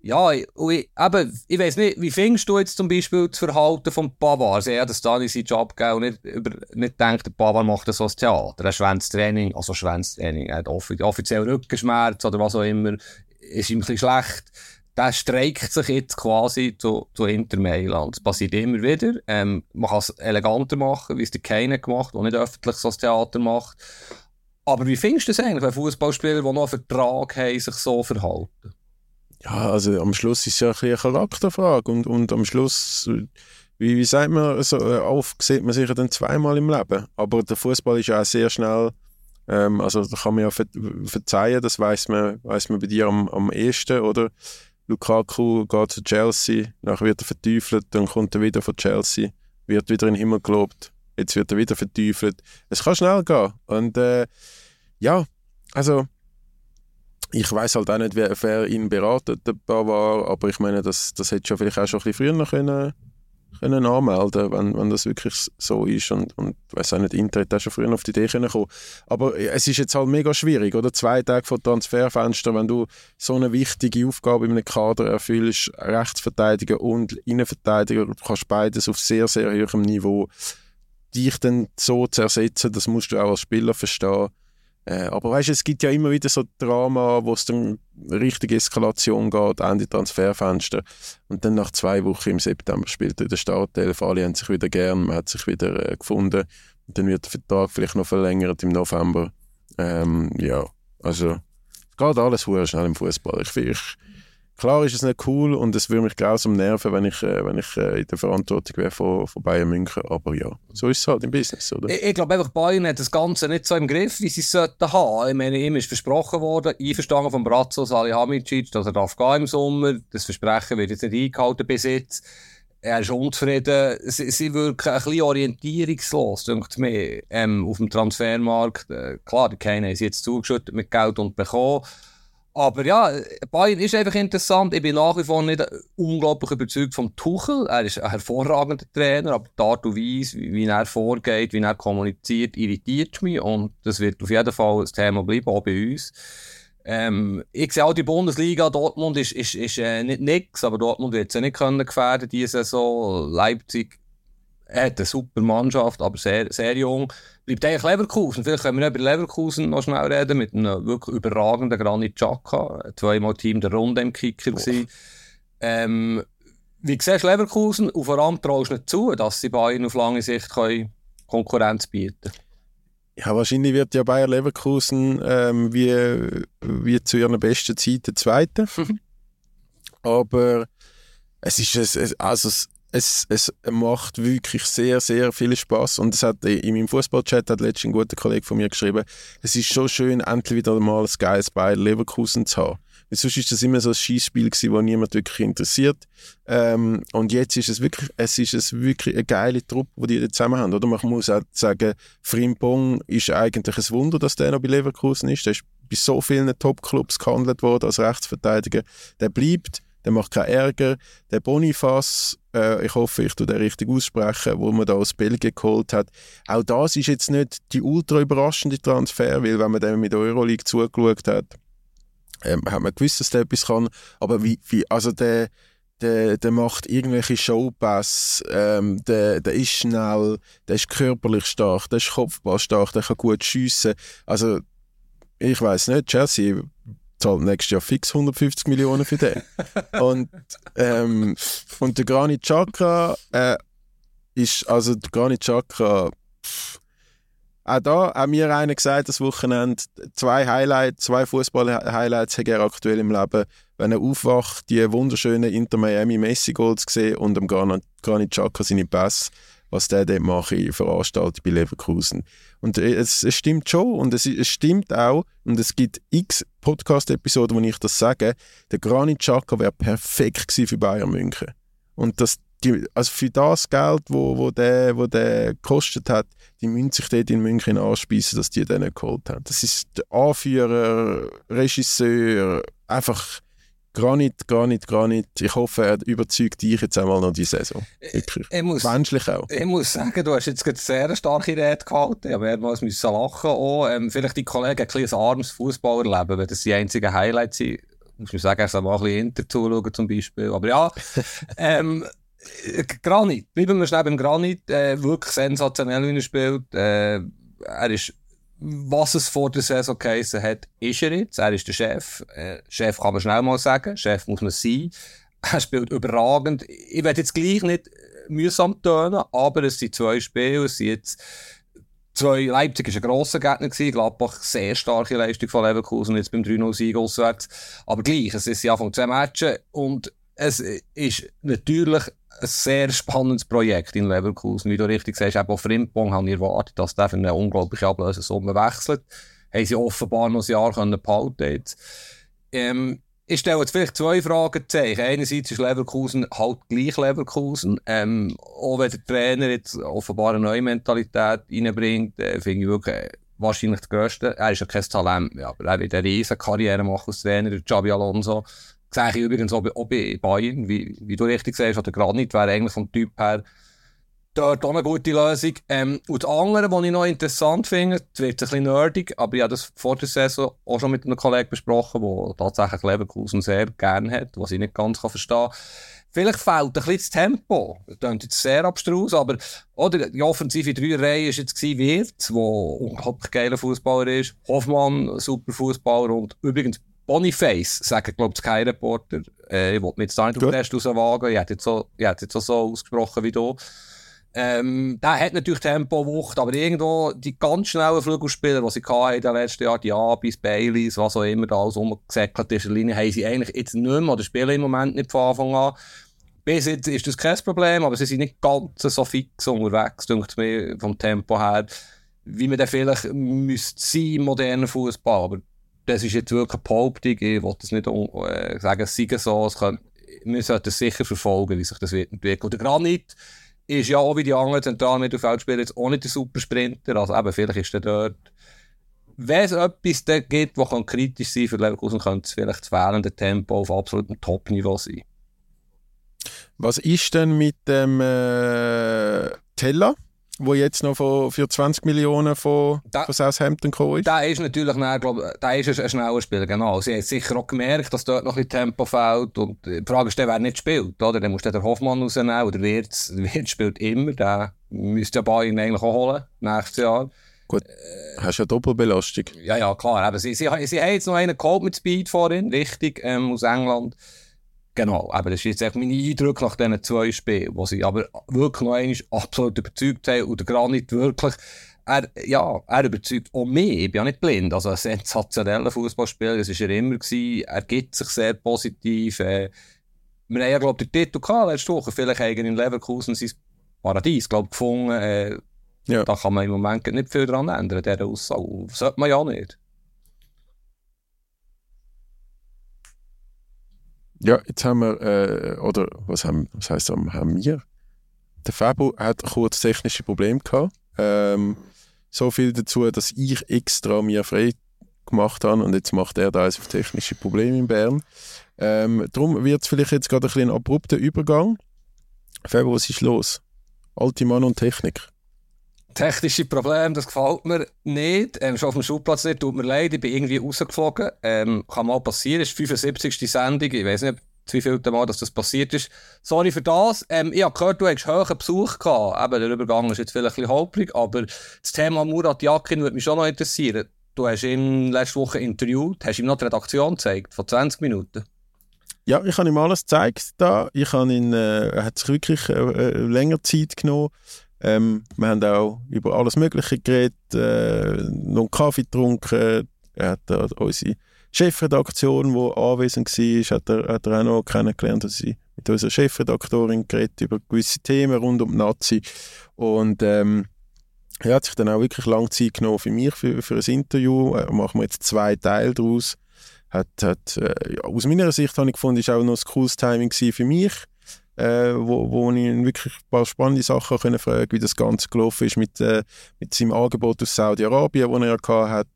Ja, ich, eben, ich weiss nicht, wie findest du jetzt zum Beispiel das Verhalten von Pavard? Also, er hat Dani seinen Job gegeben und nicht, über, nicht denkt, der Pavard macht das als Theater. Er also Schwänztraining, er hat offiziell Rückenschmerz oder was auch immer, ist ihm ein bisschen schlecht. Der streikt sich jetzt quasi zu, zu Inter Mailand. Das passiert immer wieder. Ähm, man kann es eleganter machen, wie es der Kane gemacht der nicht öffentlich so das Theater macht. Aber wie findest du das eigentlich, wenn Fußballspieler, die noch einen Vertrag haben, sich so verhalten? Ja, also am Schluss ist es ja ein eine Charakterfrage und, und am Schluss, wie, wie sagt man, so, äh, oft sieht man sich ja dann zweimal im Leben. Aber der Fußball ist ja auch sehr schnell, ähm, also da kann man ja ver verzeihen, das weiß man, man bei dir am, am ehesten, oder? Lukaku geht zu Chelsea, nachher wird er verteufelt, dann kommt er wieder von Chelsea, wird wieder in den Himmel gelobt, jetzt wird er wieder verteufelt. Es kann schnell gehen. Und äh, ja, also ich weiß halt auch nicht, wer, wer ihn beraten war, aber ich meine, das, das hätte schon vielleicht auch schon ein bisschen früher noch können, können anmelden wenn, wenn das wirklich so ist und, und weiß auch nicht, Inter hätte schon früher auf die Idee können kommen. Aber es ist jetzt halt mega schwierig, oder? Zwei Tage vor Transferfenster, wenn du so eine wichtige Aufgabe in einem Kader erfüllst, Rechtsverteidiger und Innenverteidiger, du kannst beides auf sehr, sehr hohem Niveau, dich dann so zu ersetzen, das musst du auch als Spieler verstehen, Äh, aber weißt du, es gibt ja immer wieder so Drama, wo es dann richtig Eskalation geht, Ende Transferfenster. Und dann nach zwei Wochen im September spielt er der Startelf, alle haben sich wieder gern, man hat sich wieder äh, gefunden. Und dann wird der Vertrag vielleicht noch verlängert im November. Ähm, ja, also es geht alles sehr schnell im Fußball. Ich, ich, Klar ist es nicht cool und es würde mich grausam nerven, wenn ich, äh, wenn ich äh, in der Verantwortung wäre von, von Bayern München. Aber ja, so ist es halt im Business, oder? Ich, ich glaube einfach, Bayern hat das Ganze nicht so im Griff, wie sie es sollten haben. Ich meine, ihm ist versprochen worden, einverstanden von Brazzo Salihamidzic, dass er darf gehen im Sommer. Das Versprechen wird jetzt nicht eingehalten bis jetzt. Er ist unzufrieden. Sie, sie wirken ein bisschen orientierungslos, denkt mir, ähm, auf dem Transfermarkt. Äh, klar, die Kane sie jetzt zugeschüttet mit Geld und bekommen. Aber ja, Bayern ist einfach interessant. Ich bin nach wie vor nicht unglaublich überzeugt vom Tuchel. Er ist ein hervorragender Trainer, aber die Art und Weise, wie er vorgeht, wie er kommuniziert, irritiert mich. Und das wird auf jeden Fall ein Thema bleiben, auch bei uns. Ähm, ich sehe auch die Bundesliga, Dortmund ist, ist, ist äh, nicht nix, aber Dortmund wird sie nicht können gefährden diese Saison. Leipzig hat eine super Mannschaft, aber sehr, sehr jung bleibt eigentlich Leverkusen. Vielleicht können wir über Leverkusen noch schnell reden, mit einem wirklich überragenden Granit Xhaka, zweimal Team der Runde im Kicker gewesen. Ähm, wie siehst du Leverkusen und vor allem traust du nicht zu, dass sie Bayern auf lange Sicht können Konkurrenz bieten ja, wahrscheinlich wird ja Bayer Leverkusen ähm, wie, wie zu ihren besten Zeiten Zweiter. Aber es ist, es, also es, es macht wirklich sehr, sehr viel Spaß und es hat in meinem Fußballchat hat letztens ein guter Kollege von mir geschrieben, es ist schon schön, endlich wieder mal ein geiles Bayer Leverkusen zu haben. Weil sonst ist das immer so ein Schießspiel wo niemand wirklich interessiert. Ähm, und jetzt ist es wirklich, es ist es wirklich eine geile Truppe, die die zusammen haben. Oder man muss auch sagen, Frimpong ist eigentlich ein Wunder, dass der noch bei Leverkusen ist. Der ist bei so vielen Top-Clubs gehandelt worden als Rechtsverteidiger. Der bleibt der macht keinen Ärger. Der Bonifaz, äh, ich hoffe, ich tue den richtig aussprechen, wo man da aus Belgien geholt hat. Auch das ist jetzt nicht die ultra überraschende Transfer, weil wenn man dem mit Euroleague zugeschaut hat, ähm, hat man gewusst, dass der etwas kann. Aber wie, wie also der, der, der macht irgendwelche Showpass, ähm, der, der ist schnell, der ist körperlich stark, der ist kopfballstark, der kann gut schiessen. Also ich weiß nicht, Chelsea zahlt nächstes Jahr fix 150 Millionen für den. und, ähm, und der Granit Chakra äh, ist, also der Granit Chakra, auch da haben mir einer gesagt, das Wochenende, zwei Highlights, zwei Fußball-Highlights hat er aktuell im Leben. Wenn er aufwacht, die wunderschönen Inter Miami Messi Goals gesehen und am Granit Chakra seine Pass was der dort macht, veranstaltet bei Leverkusen. Und äh, es, es stimmt schon und es, es, stimmt auch, und es gibt x Podcast-Episoden, wo ich das sage, der Granit Xhaka wäre perfekt gewesen für Bayern München. Und das, die, also für das Geld, wo, wo, der, wo der gekostet hat, die müssen sich dort in München anspeisen, dass die den geholt haben. Das ist der Anführer, Regisseur, einfach Granit, Granit, Granit. Ich hoffe, er überzeugt dich jetzt einmal noch die Saison. Wirklich. Ich muss, Menschlich auch. Ich muss sagen, du hast jetzt eine sehr starke Rede gehalten. Er muss müssen lachen auch. Ähm, vielleicht die Kollegen ein bisschen ein armes Fußballerleben, wenn das die einzigen Highlights sind. Muss ich sagen, er soll mal ein bisschen hinter zuschauen zum Beispiel. Aber ja, ähm, Granit. Bleiben wir schnell beim Granit. Äh, wirklich sensationell, wie er spielt. Äh, er ist was es vor der Saison geheissen hat, ist er jetzt. Er ist der Chef. Äh, Chef kann man schnell mal sagen. Chef muss man sein. Er spielt überragend. Ich werde jetzt gleich nicht mühsam tönen, aber es sind zwei Spiele. Es sind jetzt zwei, Leipzig war ein grosser Gegner gewesen, Gladbach sehr starke Leistung von Leverkusen, jetzt beim 3-0-Sieg auswärts. Aber gleich, es ist ja von zwei Matches und es ist natürlich ein sehr spannendes Projekt in Leverkusen. Wie du richtig sagst, eben auch Frimpong haben erwartet, dass der für eine unglaubliche Ablösesumme wechselt. Haben sie offenbar noch ein Jahr können behalten. Ähm, ich stelle jetzt vielleicht zwei Fragezeichen. Einerseits ist Leverkusen halt gleich Leverkusen. Ähm, auch wenn der Trainer jetzt offenbar eine neue Mentalität reinbringt, äh, finde ich wirklich äh, wahrscheinlich der Größte. Er ist ja kein Talent mehr, aber er wird eine riesige Karriere machen als Trainer, Xabi Alonso. Sehe ich übrigens auch bei, Bayern, wie, wie du richtig sagst, der Granit wäre eigentlich vom Typ her dort auch eine gute Lösung. Ähm, und das andere, was ich noch interessant finde, das wird ein bisschen nerdig, aber ich habe das vor der Saison auch schon mit einem Kollegen besprochen, der tatsächlich Leverkusen sehr gerne hat, was ich nicht ganz kann verstehen kann. Vielleicht fehlt ein bisschen das Tempo. Das klingt jetzt sehr abstrus, aber oder, die offensive Dreierreihe ist jetzt Wirtz, der unglaublich geiler Fußballer ist. Hoffmann, super Fußballer und übrigens Boniface, sagen glaube ich Sky Reporter. Äh, ich wollte mir jetzt da nicht auf den Test rauswagen. Ich hätte jetzt so, ich hätte jetzt so, so ausgesprochen wie du. Ähm, der hat natürlich Tempo, Wucht, aber irgendwo die ganz schnellen Flügelspieler, die sie in den letzten Jahren, die Abis, Baileys, was auch immer da alles rumgesäckelt ist, Linie, haben sie eigentlich jetzt nicht mehr oder spielen im Moment nicht von Anfang an. Bis jetzt ist das kein Problem, aber sie sind nicht ganz so fix unterwegs, denkt mir, vom Tempo her, wie man dann vielleicht müsste sein im modernen Fußball. Aber das ist jetzt wirklich eine Behauptung, ich will das nicht äh, sagen, es sei so, es kann, wir sollten sicher verfolgen, wie sich das wird entwickeln. Und der Granit, ist ja auch wie die anderen Zentralmittelfeldspieler jetzt auch nicht der Supersprinter. Also eben, vielleicht ist er dort. Wenn es etwas da gibt, was kritisch sein für Leverkusen, könnte es vielleicht das fehlende Tempo auf absolutem Top-Niveau sein. Was ist denn mit dem äh, Teller? Wo jetzt noch von, für 20 Millionen von, da, von Southampton gekommen ist? Der ist natürlich, dann, glaub, der ist ein schneller Spieler, genau. Sie haben sicher auch gemerkt, dass dort noch ein Tempo fehlt. Und die Frage ist, wer nicht spielt, oder? Dann muss der Hoffmann rausnehmen, oder Wirtz, Wirtz spielt immer, der müsste ja Bayern eigentlich auch holen, nächstes Jahr. Gut, äh, hast ja Doppelbelastung. Ja, ja, klar. Sie, sie, sie, sie haben jetzt noch einen geholt mit Speed vorhin, richtig, ähm, aus England. Genau, aber das ist jetzt mein Eindruck nach diesen zwei Spielen, wo sie aber wirklich noch einmal absolut überzeugt haben und der Granit wirklich, er, ja, er überzeugt auch mich, ich bin ja nicht blind, also ein sensationeller Fußballspieler, das war er immer gewesen, er gibt sich sehr positiv, äh, wir haben ja, glaube ich, den Titel gehabt letzte Woche, vielleicht in Leverkusen sein Paradies, glaube gefunden, äh, ja. da kann man im Moment nicht viel dran ändern, dieser Aussage, sollte man ja nicht. Ja, jetzt haben wir, äh, oder was, haben, was heisst das, haben wir? Der Fabo hat kurz technische Probleme gehabt. Ähm, so viel dazu, dass ich extra mir frei gemacht habe und jetzt macht er da also auf technische Probleme in Bern. Ähm, darum wird es vielleicht jetzt gerade ein, ein abrupter Übergang. Fabo, was ist los? Alte Mann und Technik technische Problem, das gefällt mir nicht. Ähm, schon auf dem Schulplatz nicht, tut mir leid, ich bin irgendwie rausgeflogen. Ähm, kann mal passieren, ist die 75. Sendung, ich weiß nicht, wie viel Mal dass das passiert ist. Sorry für das. Ähm, ich habe gehört, du hast hohen Besuch gehabt. Eben, der Übergang ist jetzt vielleicht ein bisschen holprig, aber das Thema Murat Yakin würde mich schon noch interessieren. Du hast ihn letzte Woche interviewt, hast ihm noch die Redaktion gezeigt, von 20 Minuten. Ja, ich habe ihm alles gezeigt da. Ich habe ihn, äh, hat sich wirklich äh, äh länger Zeit genommen. Ähm, wir haben auch über alles Mögliche geredet, äh, noch einen Kaffee getrunken. Er hat äh, unsere Chefredaktion, die anwesend war, hat er, hat er auch noch kennengelernt. Also mit unserer Chefredaktorin geredet über gewisse Themen rund um die Nazi. Und ähm, er hat sich dann auch wirklich lange Zeit genommen für mich, für, für ein Interview. Äh, machen wir jetzt zwei Teile daraus. Hat, hat, äh, ja, aus meiner Sicht habe ich gefunden, ist auch noch ein cooles Timing für mich äh, wo, wo ich wirklich ein paar spannende Sachen können fragen wie das Ganze gelaufen ist mit, äh, mit seinem Angebot aus Saudi-Arabien, das er ja hat,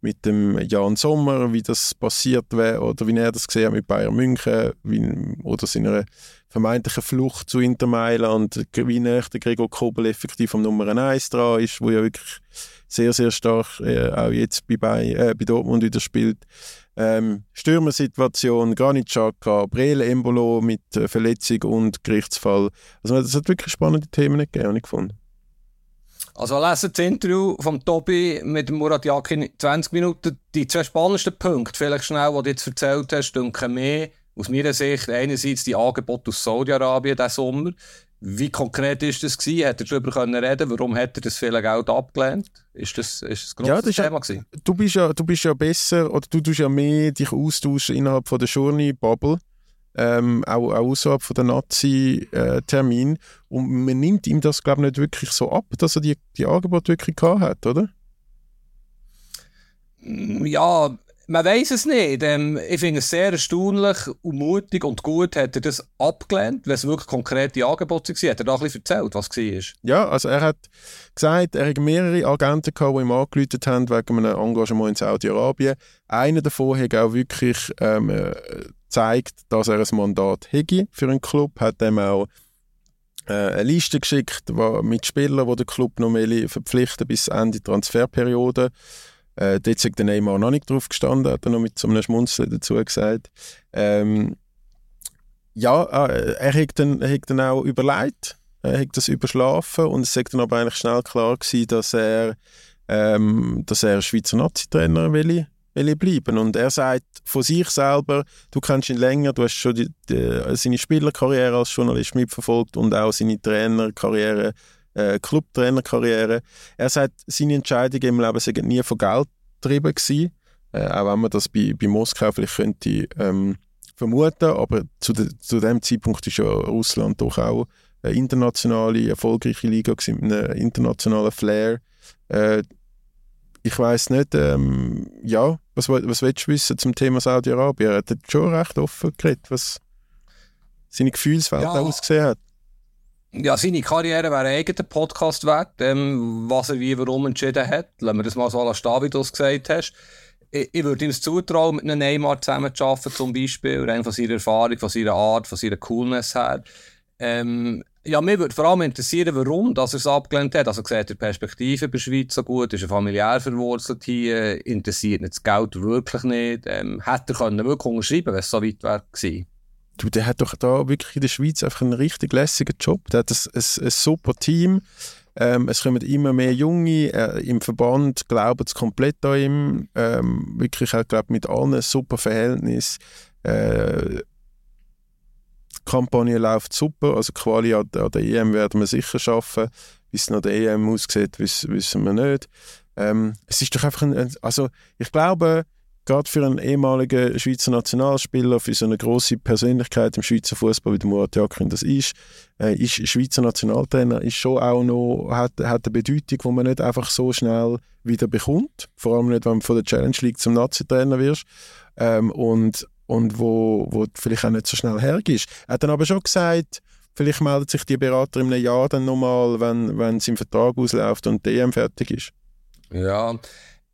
mit dem Jan Sommer, wie das passiert wäre oder wie er das gesehen hat mit Bayern München wie, oder seiner vermeintlichen Flucht zu Inter Mailand, wie näher der Gregor Kobel effektiv am Nummer 1 dran ist, wo ja wirklich sehr, sehr stark äh, auch jetzt bei, bei, äh, bei Dortmund wieder spielt. Ähm, Stürmersituation, Granit Xhaka, Brele Embolo mit äh, Verletzung und Gerichtsfall. Also es hat wirklich spannende Themen gegeben, habe ich gefunden. Also lesen das Interview von Tobi mit Murat Yakin 20 Minuten. Die zwei spannendsten Punkte, vielleicht schnell, die du jetzt erzählt hast, denke mehr aus meiner Sicht einerseits die Angebote aus Saudi-Arabien diesen Sommer. Wie konkret ist das gewesen? Hat er darüber können reden? Warum hat er das viele Geld abgelehnt? Ist das, ist das ein ja, das Thema gewesen? Du bist ja, du bist ja besser, oder du tust ja mehr dich austauschen innerhalb von der Journey-Bubble. Ähm, auch, auch außerhalb von der Nazi-Termin. Äh, Und man nimmt ihm das, glaube ich, nicht wirklich so ab, dass er die, die Angebote wirklich gehabt hat, oder? Ja, man weiß es nicht. Ähm, ich finde es sehr erstaunlich und mutig und gut hat er das abgelehnt, weil es wirklich konkrete Angebote waren. Hat er da ein bisschen erzählt, was war? Ja, also er hat gesagt, er hat mehrere Agenten gehabt, die ihm angerufen haben wegen einem Engagement in Saudi-Arabien. Einer davon hat auch wirklich ähm, äh, gezeigt, dass er ein Mandat hätte für einen Club, hat ihm auch äh, eine Liste geschickt mit Spielern, die der Club noch mehr verpflichten bis Ende Transferperiode. Äh, dort ist der Neymar noch nicht drauf gestanden, hat er noch mit so einem Schmunzeln dazu gesagt. Ähm, ja, äh, er hat dann, dann auch überlegt, er hat das überschlafen und es ist dann aber eigentlich schnell klar gewesen, dass er, ähm, dass er Schweizer Nazi-Trainer will, will bleiben. Und er sagt von sich selber, du kennst ihn länger, du hast schon die, die, seine Spielerkarriere als Journalist mitverfolgt und auch seine Trainerkarriere, äh, Clubtrainerkarriere. Er sagt, seine Entscheidungen im Leben sind nie von Geld getrieben gewesen, äh, auch wenn man das bei, bei Moskau vielleicht könnte ähm, vermuten, aber zu, de, zu dem Zeitpunkt ist ja Russland doch auch eine internationale, erfolgreiche Liga mit einem internationalen Flair. Äh, ich weiß nicht, ähm, ja, was, was willst du wissen zum Thema Saudi-Arabien? Er hat schon recht offen geredet, was seine Gefühlswelt ja. ausgesehen hat. Ja, seine Karriere wäre ein eigener Podcast wert, ähm, was er wie warum entschieden hat. Lassen wir das mal so stehen, wie du es gesagt hast ich, ich würde ihm zutrauen, mit einem Neymar zusammen zu arbeiten, zum Beispiel, rein von seiner Erfahrung, von seiner Art, von seiner Coolness her. Ähm, ja, mich würde vor allem interessieren, warum dass er es abgelehnt hat. Also sieht er Perspektive bei der Schweiz so gut, ist er familiär verwurzelt hier, interessiert nicht das Geld wirklich nicht. Ähm, hätte er können wirklich unterschreiben wenn es so weit wäre gewesen. Du, der hat doch da wirklich in der Schweiz einfach einen richtig lässigen Job. Der hat ein, ein, ein super Team. Ähm, es kommen immer mehr Junge äh, im Verband, glauben es komplett an ihm. Ähm, wirklich, ich glaube, mit allen ein super Verhältnis. Äh, die Kampagne läuft super, also Quali an, an der EM werden wir sicher schaffen. Wie es nach der EM aussieht, wissen wir nicht. Ähm, es ist doch einfach ein, also ich glaube, gerade für einen ehemaligen Schweizer Nationalspieler, für so eine große Persönlichkeit im Schweizer Fußball wie der Murat Yakin das ist, äh, ist Schweizer Nationaltrainer ist schon auch noch hat, hat eine Bedeutung, die man nicht einfach so schnell wieder bekommt. Vor allem nicht, wenn du von der Challenge League zum Nazi-Trainer wirst ähm, und und wo, wo vielleicht auch nicht so schnell hergehst. Er hat dann aber schon gesagt, vielleicht meldet sich die Berater in einem Jahr dann nochmal, wenn, wenn sein Vertrag ausläuft und die EM fertig ist. Ja,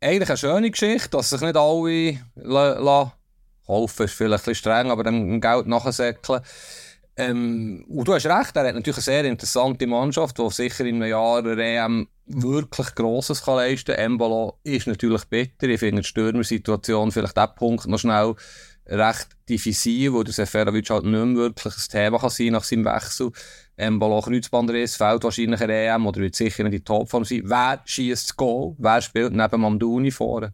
eigentlich eine schöne Geschichte, dass sich nicht alle la, kaufen, ist vielleicht ein bisschen streng, aber dem Geld nachsäckeln. Ähm, und du hast recht, er hat natürlich eine sehr interessante Mannschaft, die sicher in einem Jahr eine EM wirklich Grosses kann leisten kann. Embolo ist natürlich bitter. Ich finde die Stürmersituation vielleicht der Punkt noch schnell recht diffizil, wo der Seferovic halt nicht mehr wirklich ein Thema kann sein nach seinem Wechsel. Embolo Kreuzbandriss, fällt wahrscheinlich in der EM oder wird sicher in die Topform sein. Wer schießt das Goal? Wer spielt neben Mamdouni vorne?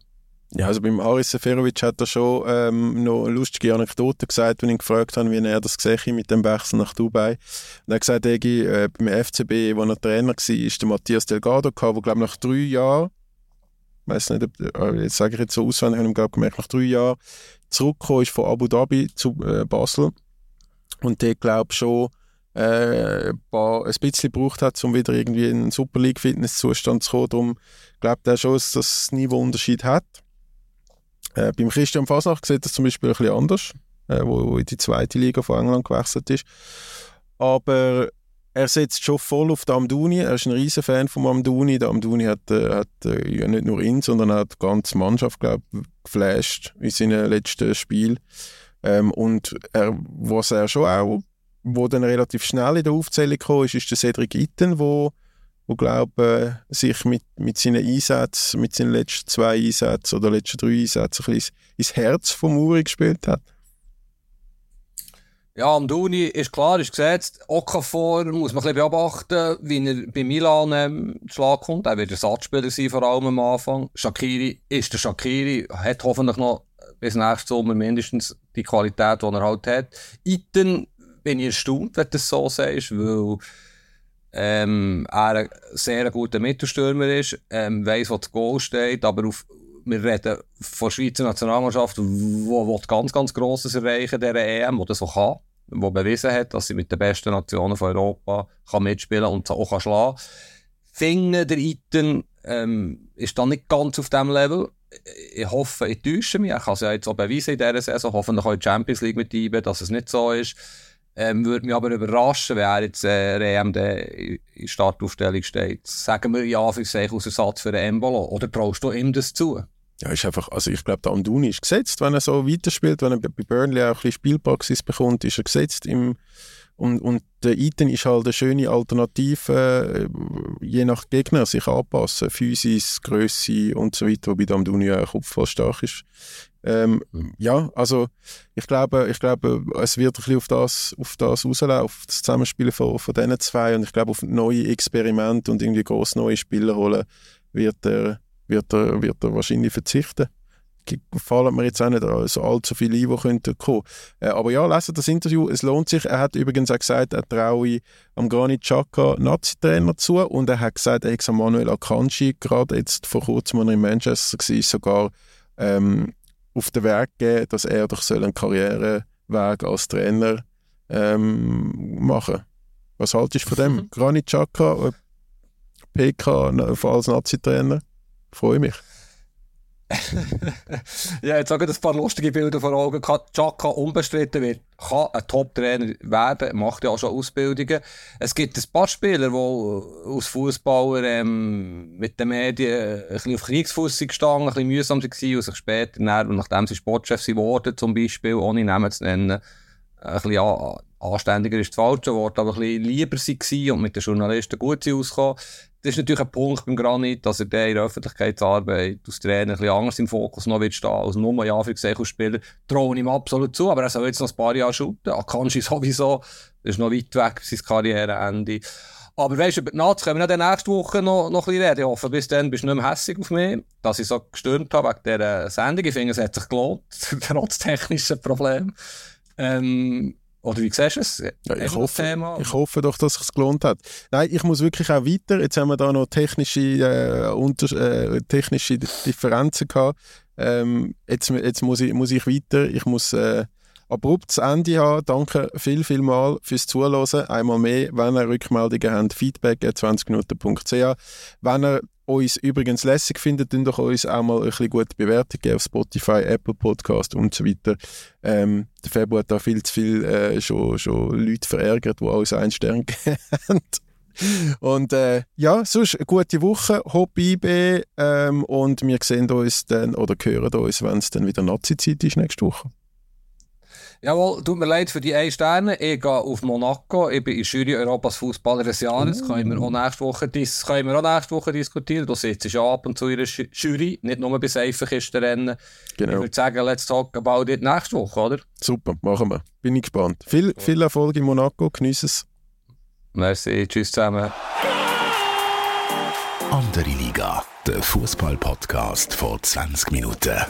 Ja, also beim Haris Seferovic hat er schon ähm, noch lustige Anekdote gesagt, wenn ich ihn gefragt habe, wie er das gesehen mit dem Wechsel nach Dubai. Und er hat gesagt, Egi, äh, beim FCB, wo er Trainer war, ist der Matthias Delgado der glaube nach drei Jahren, ich weiß nicht, ob, jetzt sage ich jetzt so auswendig, habe ich glaube gemerkt, nach drei Jahren zurückgekommen ist von Abu Dhabi zu äh, Basel und der glaube schon äh, ein, paar, ein bisschen gebraucht hat, um wieder irgendwie in einen Super League Fitness Zustand zu kommen. Darum glaubt er schon, dass das Niveau Unterschied hat. Äh, beim Christian Fasnacht sieht das zum Beispiel ein bisschen anders, äh, wo, wo in die zweite Liga von England gewechselt ist. Aber er setzt schon voll auf den Amduni. Er ist ein riesen Fan von Amduni. Der Amduni hat, äh, hat äh, nicht nur ihn, sondern auch die ganze Mannschaft, glaube geflasht in seinen letzten Spielen. Ähm, und er, was er schon auch, wo dann relativ schnell in der Aufzählung kam, ist, ist der Cedric Itten, wo wo glaube äh, sich mit, mit seinen Einsätzen, mit seinen letzten zwei Einsätzen oder letzten drei Einsätzen ein bisschen ins Herz vom Uri gespielt hat. Ja, am Duni ist klar, ist gesetzt. Okafor muss man ein bisschen beobachten, wie er bei Milan ähm, Schlag kommt. Er wird Ersatzspieler sein, vor allem am Anfang. Shakiri ist der Shakiri, hat hoffentlich noch bis nächstes Sommer mindestens die Qualität, die er halt hat. Iten bin ich erstaunt, wenn du das so sagst, weil ähm, er ein sehr guter Mittelstürmer ist, ähm, weiss, wo das Goal steht, aber auf, wir reden von der Schweizer Nationalmannschaft, die ganz, ganz Grosses erreichen, der EM, die das so kann, die bewiesen hat, dass sie mit den besten Nationen von Europa kann mitspielen und auch kann schlagen Finde, der Iten ähm, ist dann nicht ganz auf diesem Level. Ich hoffe, ich täusche mich. Ich kann es ja jetzt auch beweisen in dieser Saison. Hoffentlich auch in die Champions League mit ihm, dass es nicht so ist. Ähm, würde mich aber überraschen, wenn er jetzt äh, EM in Startaufstellung steht. Sagen wir ja für sich aus Ersatz für den Embolo. Oder traust du ihm das zu? Ja, ist einfach, also ich glaube, der Anduni ist gesetzt, wenn er so weiterspielt, wenn er bei Burnley auch ein bisschen Spielpraxis bekommt, ist er gesetzt im, Und, und der Iten ist halt eine schöne Alternative, äh, je nach Gegner sich anpassen, Physis, Größe und so weiter, wobei der auch Kopf stark ist. Ähm, ja, also ich glaube, ich glaube, es wird ein bisschen auf das, auf das rauslaufen, auf das Zusammenspielen von, von diesen zwei und ich glaube, auf neue Experimente und irgendwie groß neue Spieler holen, wird er, wird er, wird er wahrscheinlich verzichten fallen mir jetzt auch nicht so allzu viele ein, die könnten kommen. Äh, aber ja, lesen das Interview, es lohnt sich. Er hat übrigens auch gesagt, er traue am Granit Xhaka Nazi-Trainer zu und er hat gesagt, er hat Manuel Akanji gerade jetzt vor kurzem, als er in Manchester war, sogar ähm, auf den Weg gegeben, dass er doch soll einen Karriereweg als Trainer ähm, machen Was haltest du von dem? Granit Xhaka, äh, PK als Nazi-Trainer? Freue mich. ja, jetzt habe ich ein paar lustige Bilder vor Augen. Chaka unbestritten wird, kann ein Top-Trainer werden, macht ja auch schon Ausbildungen. Es gibt ein paar Spieler, die aus Fußballer ähm, mit den Medien ein bisschen auf Kriegsfuß gestanden, ein bisschen mühsam waren und sich später, nachdem sie Sportchef wurden, zum Beispiel, ohne Namen zu nennen, ein bisschen an, anständiger ist das falsche Wort, aber ein bisschen lieber waren und mit den Journalisten gut ausgekommen. Das ist natürlich ein Punkt beim Granit, dass er der in der Öffentlichkeitsarbeit als Trainer ein bisschen anders im Fokus noch wird stehen als nur ja für Spieler. Trauen ihm absolut zu, aber er soll jetzt noch ein paar Jahre shooten. Akanji sowieso, das ist noch weit weg bis sein Karriereende. Aber weißt du, über die Nats können wir dann nächste Woche noch, noch ein bisschen reden. Ich hoffe, bis dann bist du nicht mehr hässlich auf mich, dass ich so gestürmt habe wegen dieser Sendung. Ich finde, es hat sich gelohnt, trotz technischen Problemen. Ähm, oder wie siehst du es? Ja, ich, hoffe, ich hoffe doch, dass es gelohnt hat. Nein, ich muss wirklich auch weiter. Jetzt haben wir da noch technische, äh, unter, äh, technische Differenzen gehabt. Ähm, jetzt, jetzt muss, ich, muss ich weiter. Ich muss äh, abrupt das Ende haben. Danke viel, viel mal fürs Zuhören. Einmal mehr, wenn ihr Rückmeldungen habt, feedback 20minuten.ch. Wenn ihr uns übrigens lässig findet, dann doch uns auch mal ein bisschen gute Bewertung geben auf Spotify, Apple Podcast und so weiter. Ähm, der Februar hat da viel zu viel äh, schon, schon Leute verärgert, die uns einen Stern geben. Und äh, ja, sonst eine gute Woche, Hopp IB ähm, und wir sehen uns dann oder hören uns, wenn es dann wieder Nazi-Zeit ist nächste Woche. Jawohl, tut mir leid für die 1 Sterne. Ich gehe auf Monaco. Ich bin in Jury Europas Fußballer des Jahres. Uh. Können, wir auch nächste Woche dis können wir auch nächste Woche diskutieren. Du sitzt ja ab und zu in der Jury, nicht nur bei Seifenkistenrennen. Genau. Ich würde sagen, let's talk about it nächste Woche, oder? Super, machen wir. Bin ich gespannt. Viel, viel Erfolg in Monaco. Genieße es. Merci, tschüss zusammen. Andere Liga, der Fußball-Podcast vor 20 Minuten.